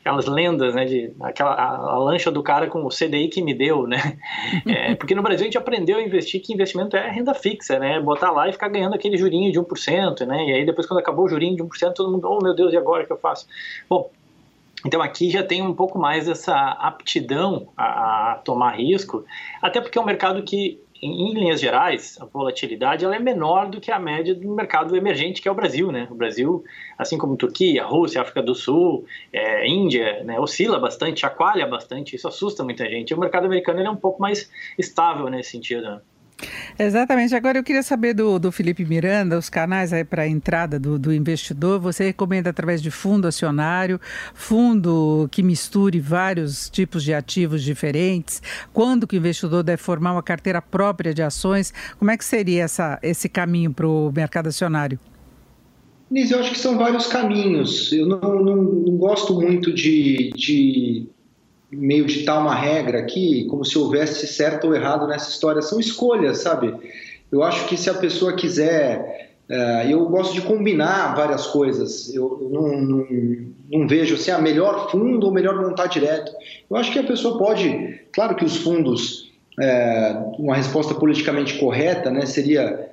aquelas lendas, né? De, aquela, a, a, lancha do cara com o CDI que me deu, né? É, porque no Brasil a gente aprendeu a investir que investimento é renda fixa, né? Botar lá e ficar ganhando aquele jurinho de 1%, né? E aí depois quando acabou o jurinho de 1%, todo mundo, oh meu Deus, e agora o que eu faço? Bom, então aqui já tem um pouco mais essa aptidão a, a tomar risco, até porque é um mercado que em, em, linhas gerais, a volatilidade ela é menor do que a média do mercado emergente, que é o Brasil. Né? O Brasil, assim como Turquia, Rússia, África do Sul, é, Índia, né, oscila bastante, chacoalha bastante, isso assusta muita gente. o mercado americano é um pouco mais estável nesse sentido. Exatamente. Agora eu queria saber do, do Felipe Miranda, os canais aí para a entrada do, do investidor. Você recomenda através de fundo acionário, fundo que misture vários tipos de ativos diferentes? Quando que o investidor deve formar uma carteira própria de ações? Como é que seria essa, esse caminho para o mercado acionário? Nise, eu acho que são vários caminhos. Eu não, não, não gosto muito de, de meio ditar uma regra aqui, como se houvesse certo ou errado nessa história. São escolhas, sabe? Eu acho que se a pessoa quiser. Uh, eu gosto de combinar várias coisas. Eu, não, não, não, vejo assim, a ah, melhor fundo ou melhor montar direto. Eu acho que a pessoa pode. Claro que os fundos, é, uma resposta politicamente correta né, seria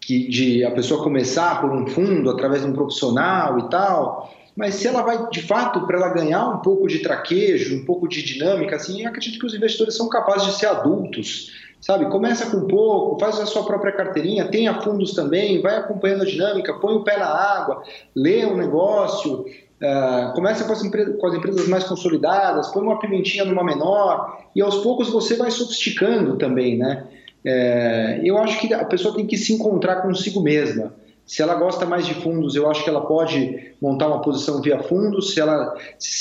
que de a pessoa começar por um fundo através de um profissional e tal mas se ela vai, de fato, para ela ganhar um pouco de traquejo, um pouco de dinâmica, assim, eu acredito que os investidores são capazes de ser adultos, sabe? Começa com pouco, faz a sua própria carteirinha, tenha fundos também, vai acompanhando a dinâmica, põe o pé na água, lê um negócio, uh, começa com as, com as, empresas mais consolidadas, põe uma pimentinha numa menor, e aos poucos você vai sofisticando também, né? É, eu acho que a pessoa tem que se encontrar consigo mesma. Se ela gosta mais de fundos, eu acho que ela pode montar uma posição via fundos. Se ela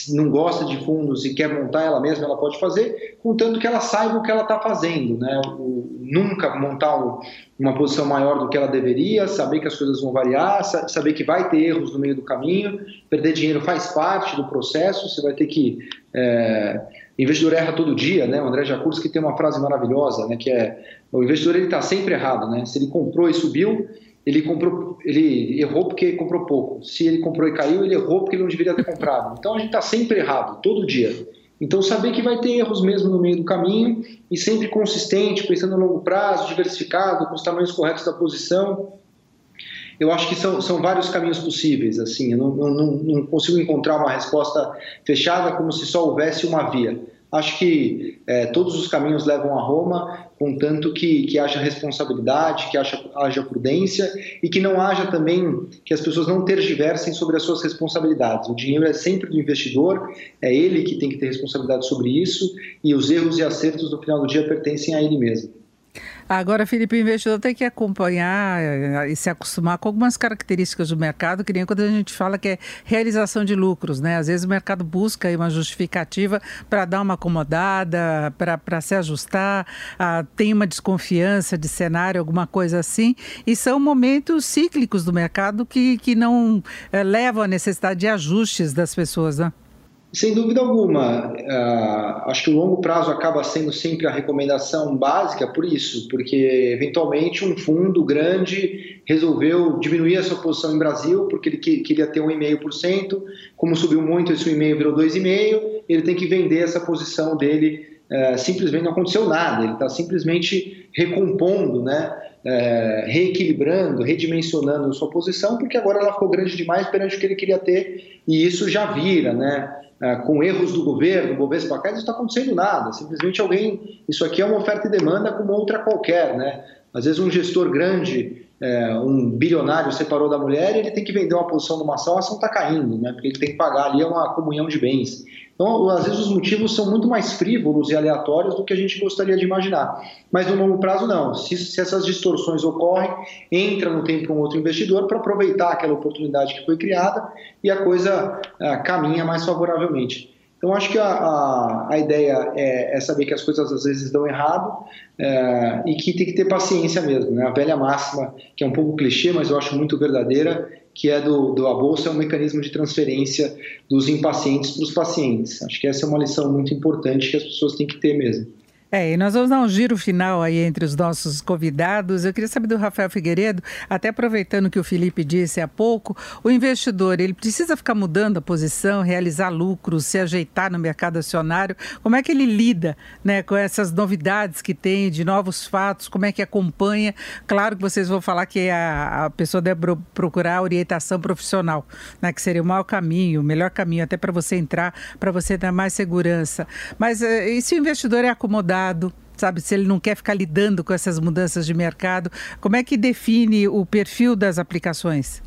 não gosta de fundos e quer montar ela mesma, ela pode fazer, contanto que ela saiba o que ela está fazendo. Né? O, nunca montar um, uma posição maior do que ela deveria, saber que as coisas vão variar, saber que vai ter erros no meio do caminho. Perder dinheiro faz parte do processo, você vai ter que. É, investidor erra todo dia, né? O André Jacuzzi tem uma frase maravilhosa, né? Que é o investidor ele está sempre errado, né? Se ele comprou e subiu, ele comprou, ele errou porque comprou pouco. Se ele comprou e caiu, ele errou porque ele não deveria ter comprado. Então a gente está sempre errado, todo dia. Então saber que vai ter erros mesmo no meio do caminho e sempre consistente, pensando no longo prazo, diversificado, com os tamanhos corretos da posição. Eu acho que são, são vários caminhos possíveis. Assim, eu não, não, não consigo encontrar uma resposta fechada como se só houvesse uma via. Acho que é, todos os caminhos levam a Roma, contanto que, que haja responsabilidade, que haja, haja prudência e que não haja também que as pessoas não tergiversem sobre as suas responsabilidades. O dinheiro é sempre do investidor, é ele que tem que ter responsabilidade sobre isso e os erros e acertos no final do dia pertencem a ele mesmo. Agora, Felipe, o investidor tem que acompanhar eh, e se acostumar com algumas características do mercado, que nem quando a gente fala que é realização de lucros, né? Às vezes o mercado busca uma justificativa para dar uma acomodada, para se ajustar, ah, tem uma desconfiança de cenário, alguma coisa assim, e são momentos cíclicos do mercado que, que não é, levam à necessidade de ajustes das pessoas, né? Sem dúvida alguma, uh, acho que o longo prazo acaba sendo sempre a recomendação básica por isso, porque eventualmente um fundo grande resolveu diminuir a sua posição em Brasil porque ele que, queria ter 1,5%, como subiu muito, esse 1,5% virou 2,5%, ele tem que vender essa posição dele, uh, simplesmente não aconteceu nada, ele está simplesmente recompondo, né? É, reequilibrando, redimensionando sua posição, porque agora ela ficou grande demais perante o que ele queria ter, e isso já vira, né? É, com erros do governo, Bovespa cá, não está acontecendo nada. Simplesmente alguém, isso aqui é uma oferta e demanda como outra qualquer, né? Às vezes um gestor grande, é, um bilionário separou da mulher e ele tem que vender uma posição numa ação, a ação está caindo, né? Porque ele tem que pagar ali uma comunhão de bens. Então, às vezes, os motivos são muito mais frívolos e aleatórios do que a gente gostaria de imaginar. Mas no longo prazo, não. Se, se essas distorções ocorrem, entra no tempo um outro investidor para aproveitar aquela oportunidade que foi criada e a coisa ah, caminha mais favoravelmente. Então, acho que a, a, a ideia é, é, saber que as coisas às vezes dão errado é, e que tem que ter paciência mesmo. Né? A velha máxima, que é um pouco clichê, mas eu acho muito verdadeira, que é do, do a bolsa é um mecanismo de transferência dos impacientes para os pacientes. Acho que essa é uma lição muito importante que as pessoas têm que ter mesmo. É, e nós vamos dar um giro final aí entre os nossos convidados. Eu queria saber do Rafael Figueiredo, até aproveitando que o Felipe disse há pouco, o investidor, ele precisa ficar mudando a posição, realizar lucros, se ajeitar no mercado acionário. Como é que ele lida né, com essas novidades que tem, de novos fatos, como é que acompanha? Claro que vocês vão falar que a, a pessoa deve procurar orientação profissional, né, que seria o maior caminho, o melhor caminho até para você entrar, para você ter mais segurança. Mas eh, e se o investidor é acomodado sabe? Se ele não quer ficar lidando com essas mudanças de mercado, como é que define o perfil das aplicações?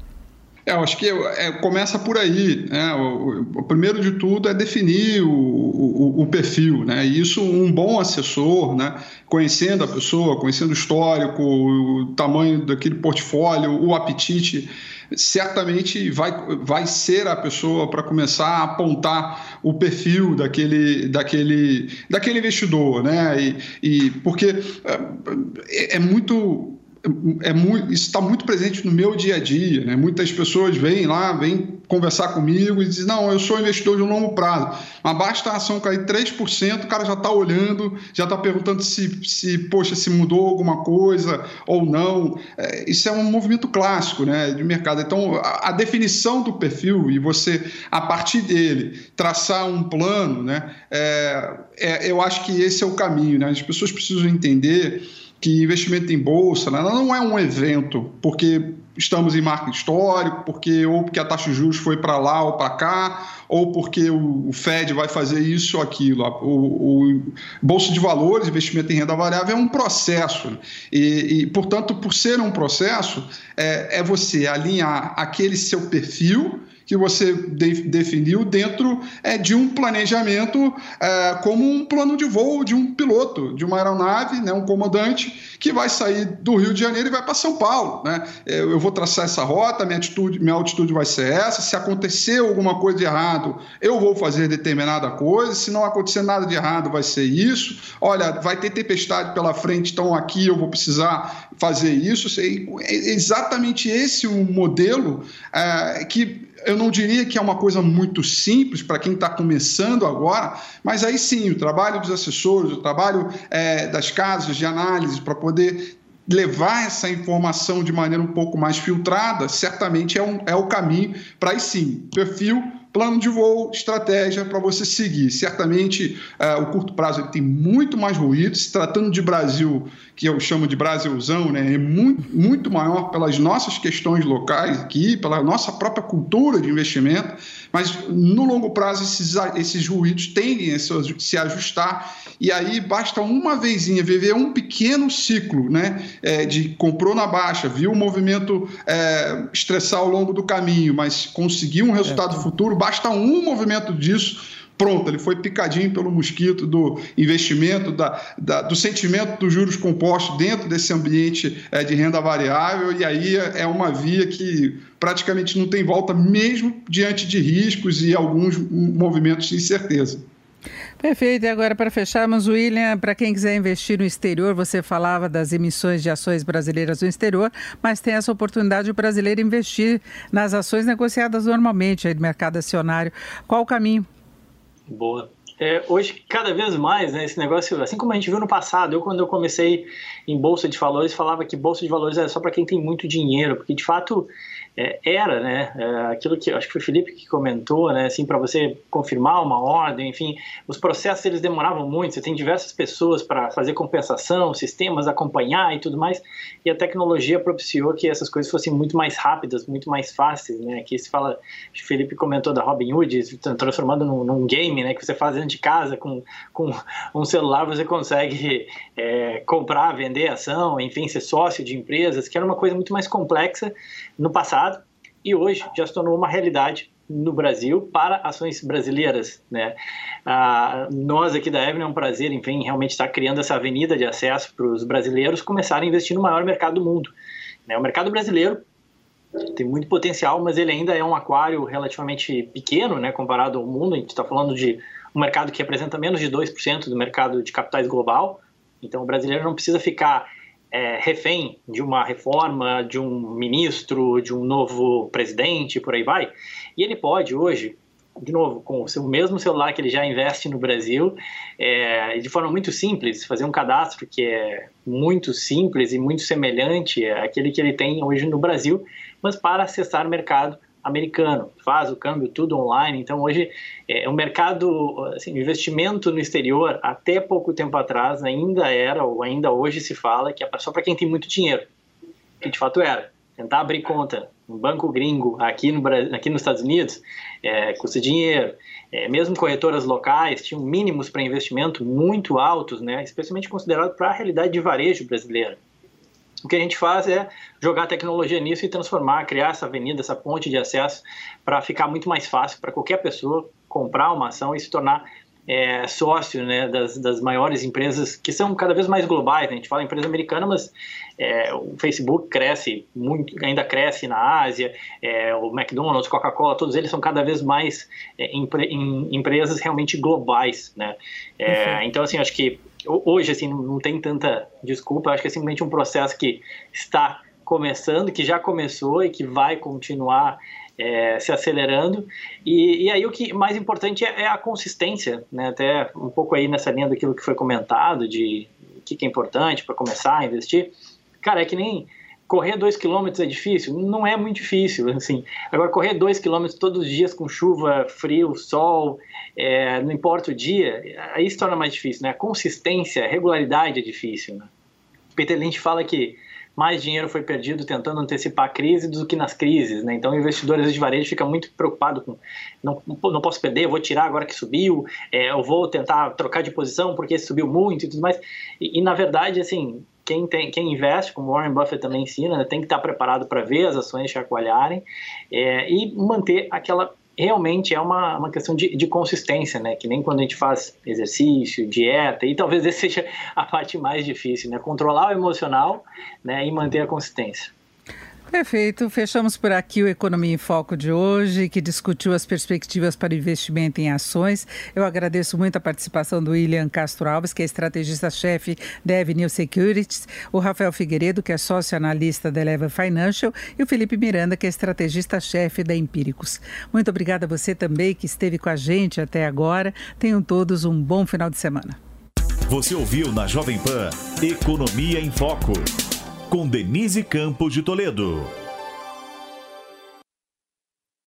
É, eu acho que é, começa por aí. Né? O, o, primeiro de tudo é definir o, o, o, perfil. Né? E isso, um bom assessor, né? conhecendo a pessoa, conhecendo o histórico, o tamanho daquele portfólio, o apetite certamente vai, vai ser a pessoa para começar a apontar o perfil daquele, daquele, daquele investidor, né? E, e porque é, é muito é muito, isso está muito presente no meu dia a dia. Né? Muitas pessoas vêm lá, vêm conversar comigo e dizem: Não, eu sou investidor de longo prazo. Mas basta a ação cair 3%, o cara já está olhando, já está perguntando se, se, poxa, se mudou alguma coisa ou não. É, isso é um movimento clássico né, de mercado. Então, a, a, definição do perfil e você, a partir dele, traçar um plano, né, é, é, eu acho que esse é o caminho. Né? As pessoas precisam entender que investimento em bolsa né, não é um evento porque estamos em marco histórico, porque ou porque a taxa de juros foi para lá ou para cá, ou porque o, Fed vai fazer isso ou aquilo. O, o bolsa de valores, investimento em renda variável é um processo e, e portanto, por ser um processo, é, é você alinhar aquele seu perfil que você de, definiu dentro é, de um planejamento é, como um plano de voo de um piloto, de uma aeronave, né, um comandante, que vai sair do Rio de Janeiro e vai para São Paulo. Né? É, eu vou traçar essa rota, minha, atitude, minha altitude vai ser essa. Se acontecer alguma coisa de errado, eu vou fazer determinada coisa. Se não acontecer nada de errado, vai ser isso. Olha, vai ter tempestade pela frente, então aqui eu vou precisar fazer isso. É exatamente esse o modelo é, que eu não diria que é uma coisa muito simples para quem está começando agora, mas aí sim, o trabalho dos assessores, o trabalho é, das casas de análise para poder levar essa informação de maneira um pouco mais filtrada, certamente é, um, é o caminho para aí sim, perfil plano de voo, estratégia para você seguir. Certamente, uh, o curto prazo ele tem muito mais ruído. Se tratando de Brasil, que eu chamo de Brasilzão, né, é muito, muito maior pelas nossas questões locais aqui, pela nossa própria cultura de investimento, mas no longo prazo esses, esses ruídos tendem a se ajustar e aí basta uma vezinha viver um pequeno ciclo né, é, de comprou na baixa, viu o movimento é, estressar ao longo do caminho, mas conseguiu um resultado é. futuro, basta um movimento disso pronto, ele foi picadinho pelo mosquito do investimento, da, da, do sentimento dos juros compostos dentro desse ambiente é, de renda variável, e aí é uma via que praticamente não tem volta, mesmo diante de riscos e alguns movimentos de incerteza. Perfeito. E agora, para fecharmos, William, para quem quiser investir no exterior, você falava das emissões de ações brasileiras no exterior, mas tem essa oportunidade o brasileiro investir nas ações negociadas normalmente aí do mercado acionário. Qual o caminho? Boa. É, hoje, cada vez mais, né, esse negócio, assim como a gente viu no passado, eu quando eu comecei em Bolsa de Valores, falava que Bolsa de Valores era só para quem tem muito dinheiro, porque de fato é, era, né, é, aquilo que acho que foi o Felipe que comentou, né, assim, para você confirmar uma ordem, enfim, os processos eles demoravam muito, você tem diversas pessoas para fazer compensação, sistemas acompanhar e tudo mais, e a tecnologia propiciou que essas coisas fossem muito mais rápidas, muito mais fáceis, né, aqui se fala, o Felipe comentou da Robinhood, transformando num, num, game, né, que você faz dentro de casa com, com um celular, você consegue é, comprar, vender ação, enfim, ser sócio de empresas, que era uma coisa muito mais complexa no passado, e hoje já se tornou uma realidade no Brasil para ações brasileiras. Né? Ah, nós aqui da Evelyn é um prazer, enfim, realmente estar criando essa avenida de acesso para os brasileiros começarem a investir no maior mercado do mundo. Né? O mercado brasileiro tem muito potencial, mas ele ainda é um aquário relativamente pequeno né, comparado ao mundo. A gente está falando de um mercado que representa menos de 2% do mercado de capitais global. Então, o brasileiro não precisa ficar é, refém de uma reforma, de um ministro, de um novo presidente, por aí vai. E ele pode hoje de novo, com o seu mesmo celular que ele já investe no Brasil, é, de forma muito simples, fazer um cadastro que é muito simples e muito semelhante àquele que ele tem hoje no Brasil, mas para acessar o mercado americano, faz o câmbio tudo online. Então, hoje, é, o mercado, assim, o investimento no exterior, até pouco tempo atrás, ainda era, ou ainda hoje se fala, que é só para quem tem muito dinheiro, que de fato era. Tentar abrir conta no banco gringo aqui, no, aqui nos Estados Unidos é, custa dinheiro. É, mesmo corretoras locais tinham mínimos para investimento muito altos, né, especialmente considerado para a realidade de varejo brasileira. O que a gente faz é jogar tecnologia nisso e transformar, criar essa avenida, essa ponte de acesso para ficar muito mais fácil para qualquer pessoa comprar uma ação e se tornar é, sócio né, das, das, maiores empresas que são cada vez mais globais. Né? A gente fala empresa americana, mas é, o Facebook cresce muito, ainda cresce na Ásia, é, o McDonald's, Coca-Cola, todos eles são cada vez mais é, empre, em, empresas realmente globais. Né? É, então, assim, acho que hoje assim não tem tanta desculpa. Acho que é simplesmente um processo que está começando, que já começou e que vai continuar é, se acelerando. E, e, aí o que mais importante é, é, a consistência, né? Até um pouco aí nessa linha daquilo que foi comentado de o que, que é importante para começar a investir. Cara, é que nem correr dois quilômetros é difícil? Não é muito difícil, assim. Agora, correr dois quilômetros todos os dias com chuva, frio, sol, é, não importa o dia, aí se torna mais difícil, né? A consistência, a regularidade é difícil, né? Peter Lynch fala que mais dinheiro foi perdido tentando antecipar a crise do que nas crises, né? Então, o investidor de varejo fica muito preocupado com não, não posso perder, vou tirar agora que subiu, é, eu vou tentar trocar de posição porque subiu muito e tudo mais. E, e na verdade, assim, quem, tem, quem investe, como Warren Buffett também ensina, né, tem que estar preparado para ver as ações chacoalharem é, e manter aquela realmente é uma, uma questão de, de, consistência, né? Que nem quando a gente faz exercício, dieta, e talvez essa seja a parte mais difícil, né? Controlar o emocional né? e manter a consistência. Perfeito. Fechamos por aqui o Economia em Foco de hoje, que discutiu as perspectivas para investimento em ações. Eu agradeço muito a participação do William Castro Alves, que é estrategista-chefe da Avenue Securities, o Rafael Figueiredo, que é sócio-analista da Eleva Financial, e o Felipe Miranda, que é estrategista-chefe da Empíricos. Muito obrigada a você também que esteve com a gente até agora. Tenham todos um bom final de semana. Você ouviu na Jovem Pan Economia em Foco com Denise Campos de Toledo.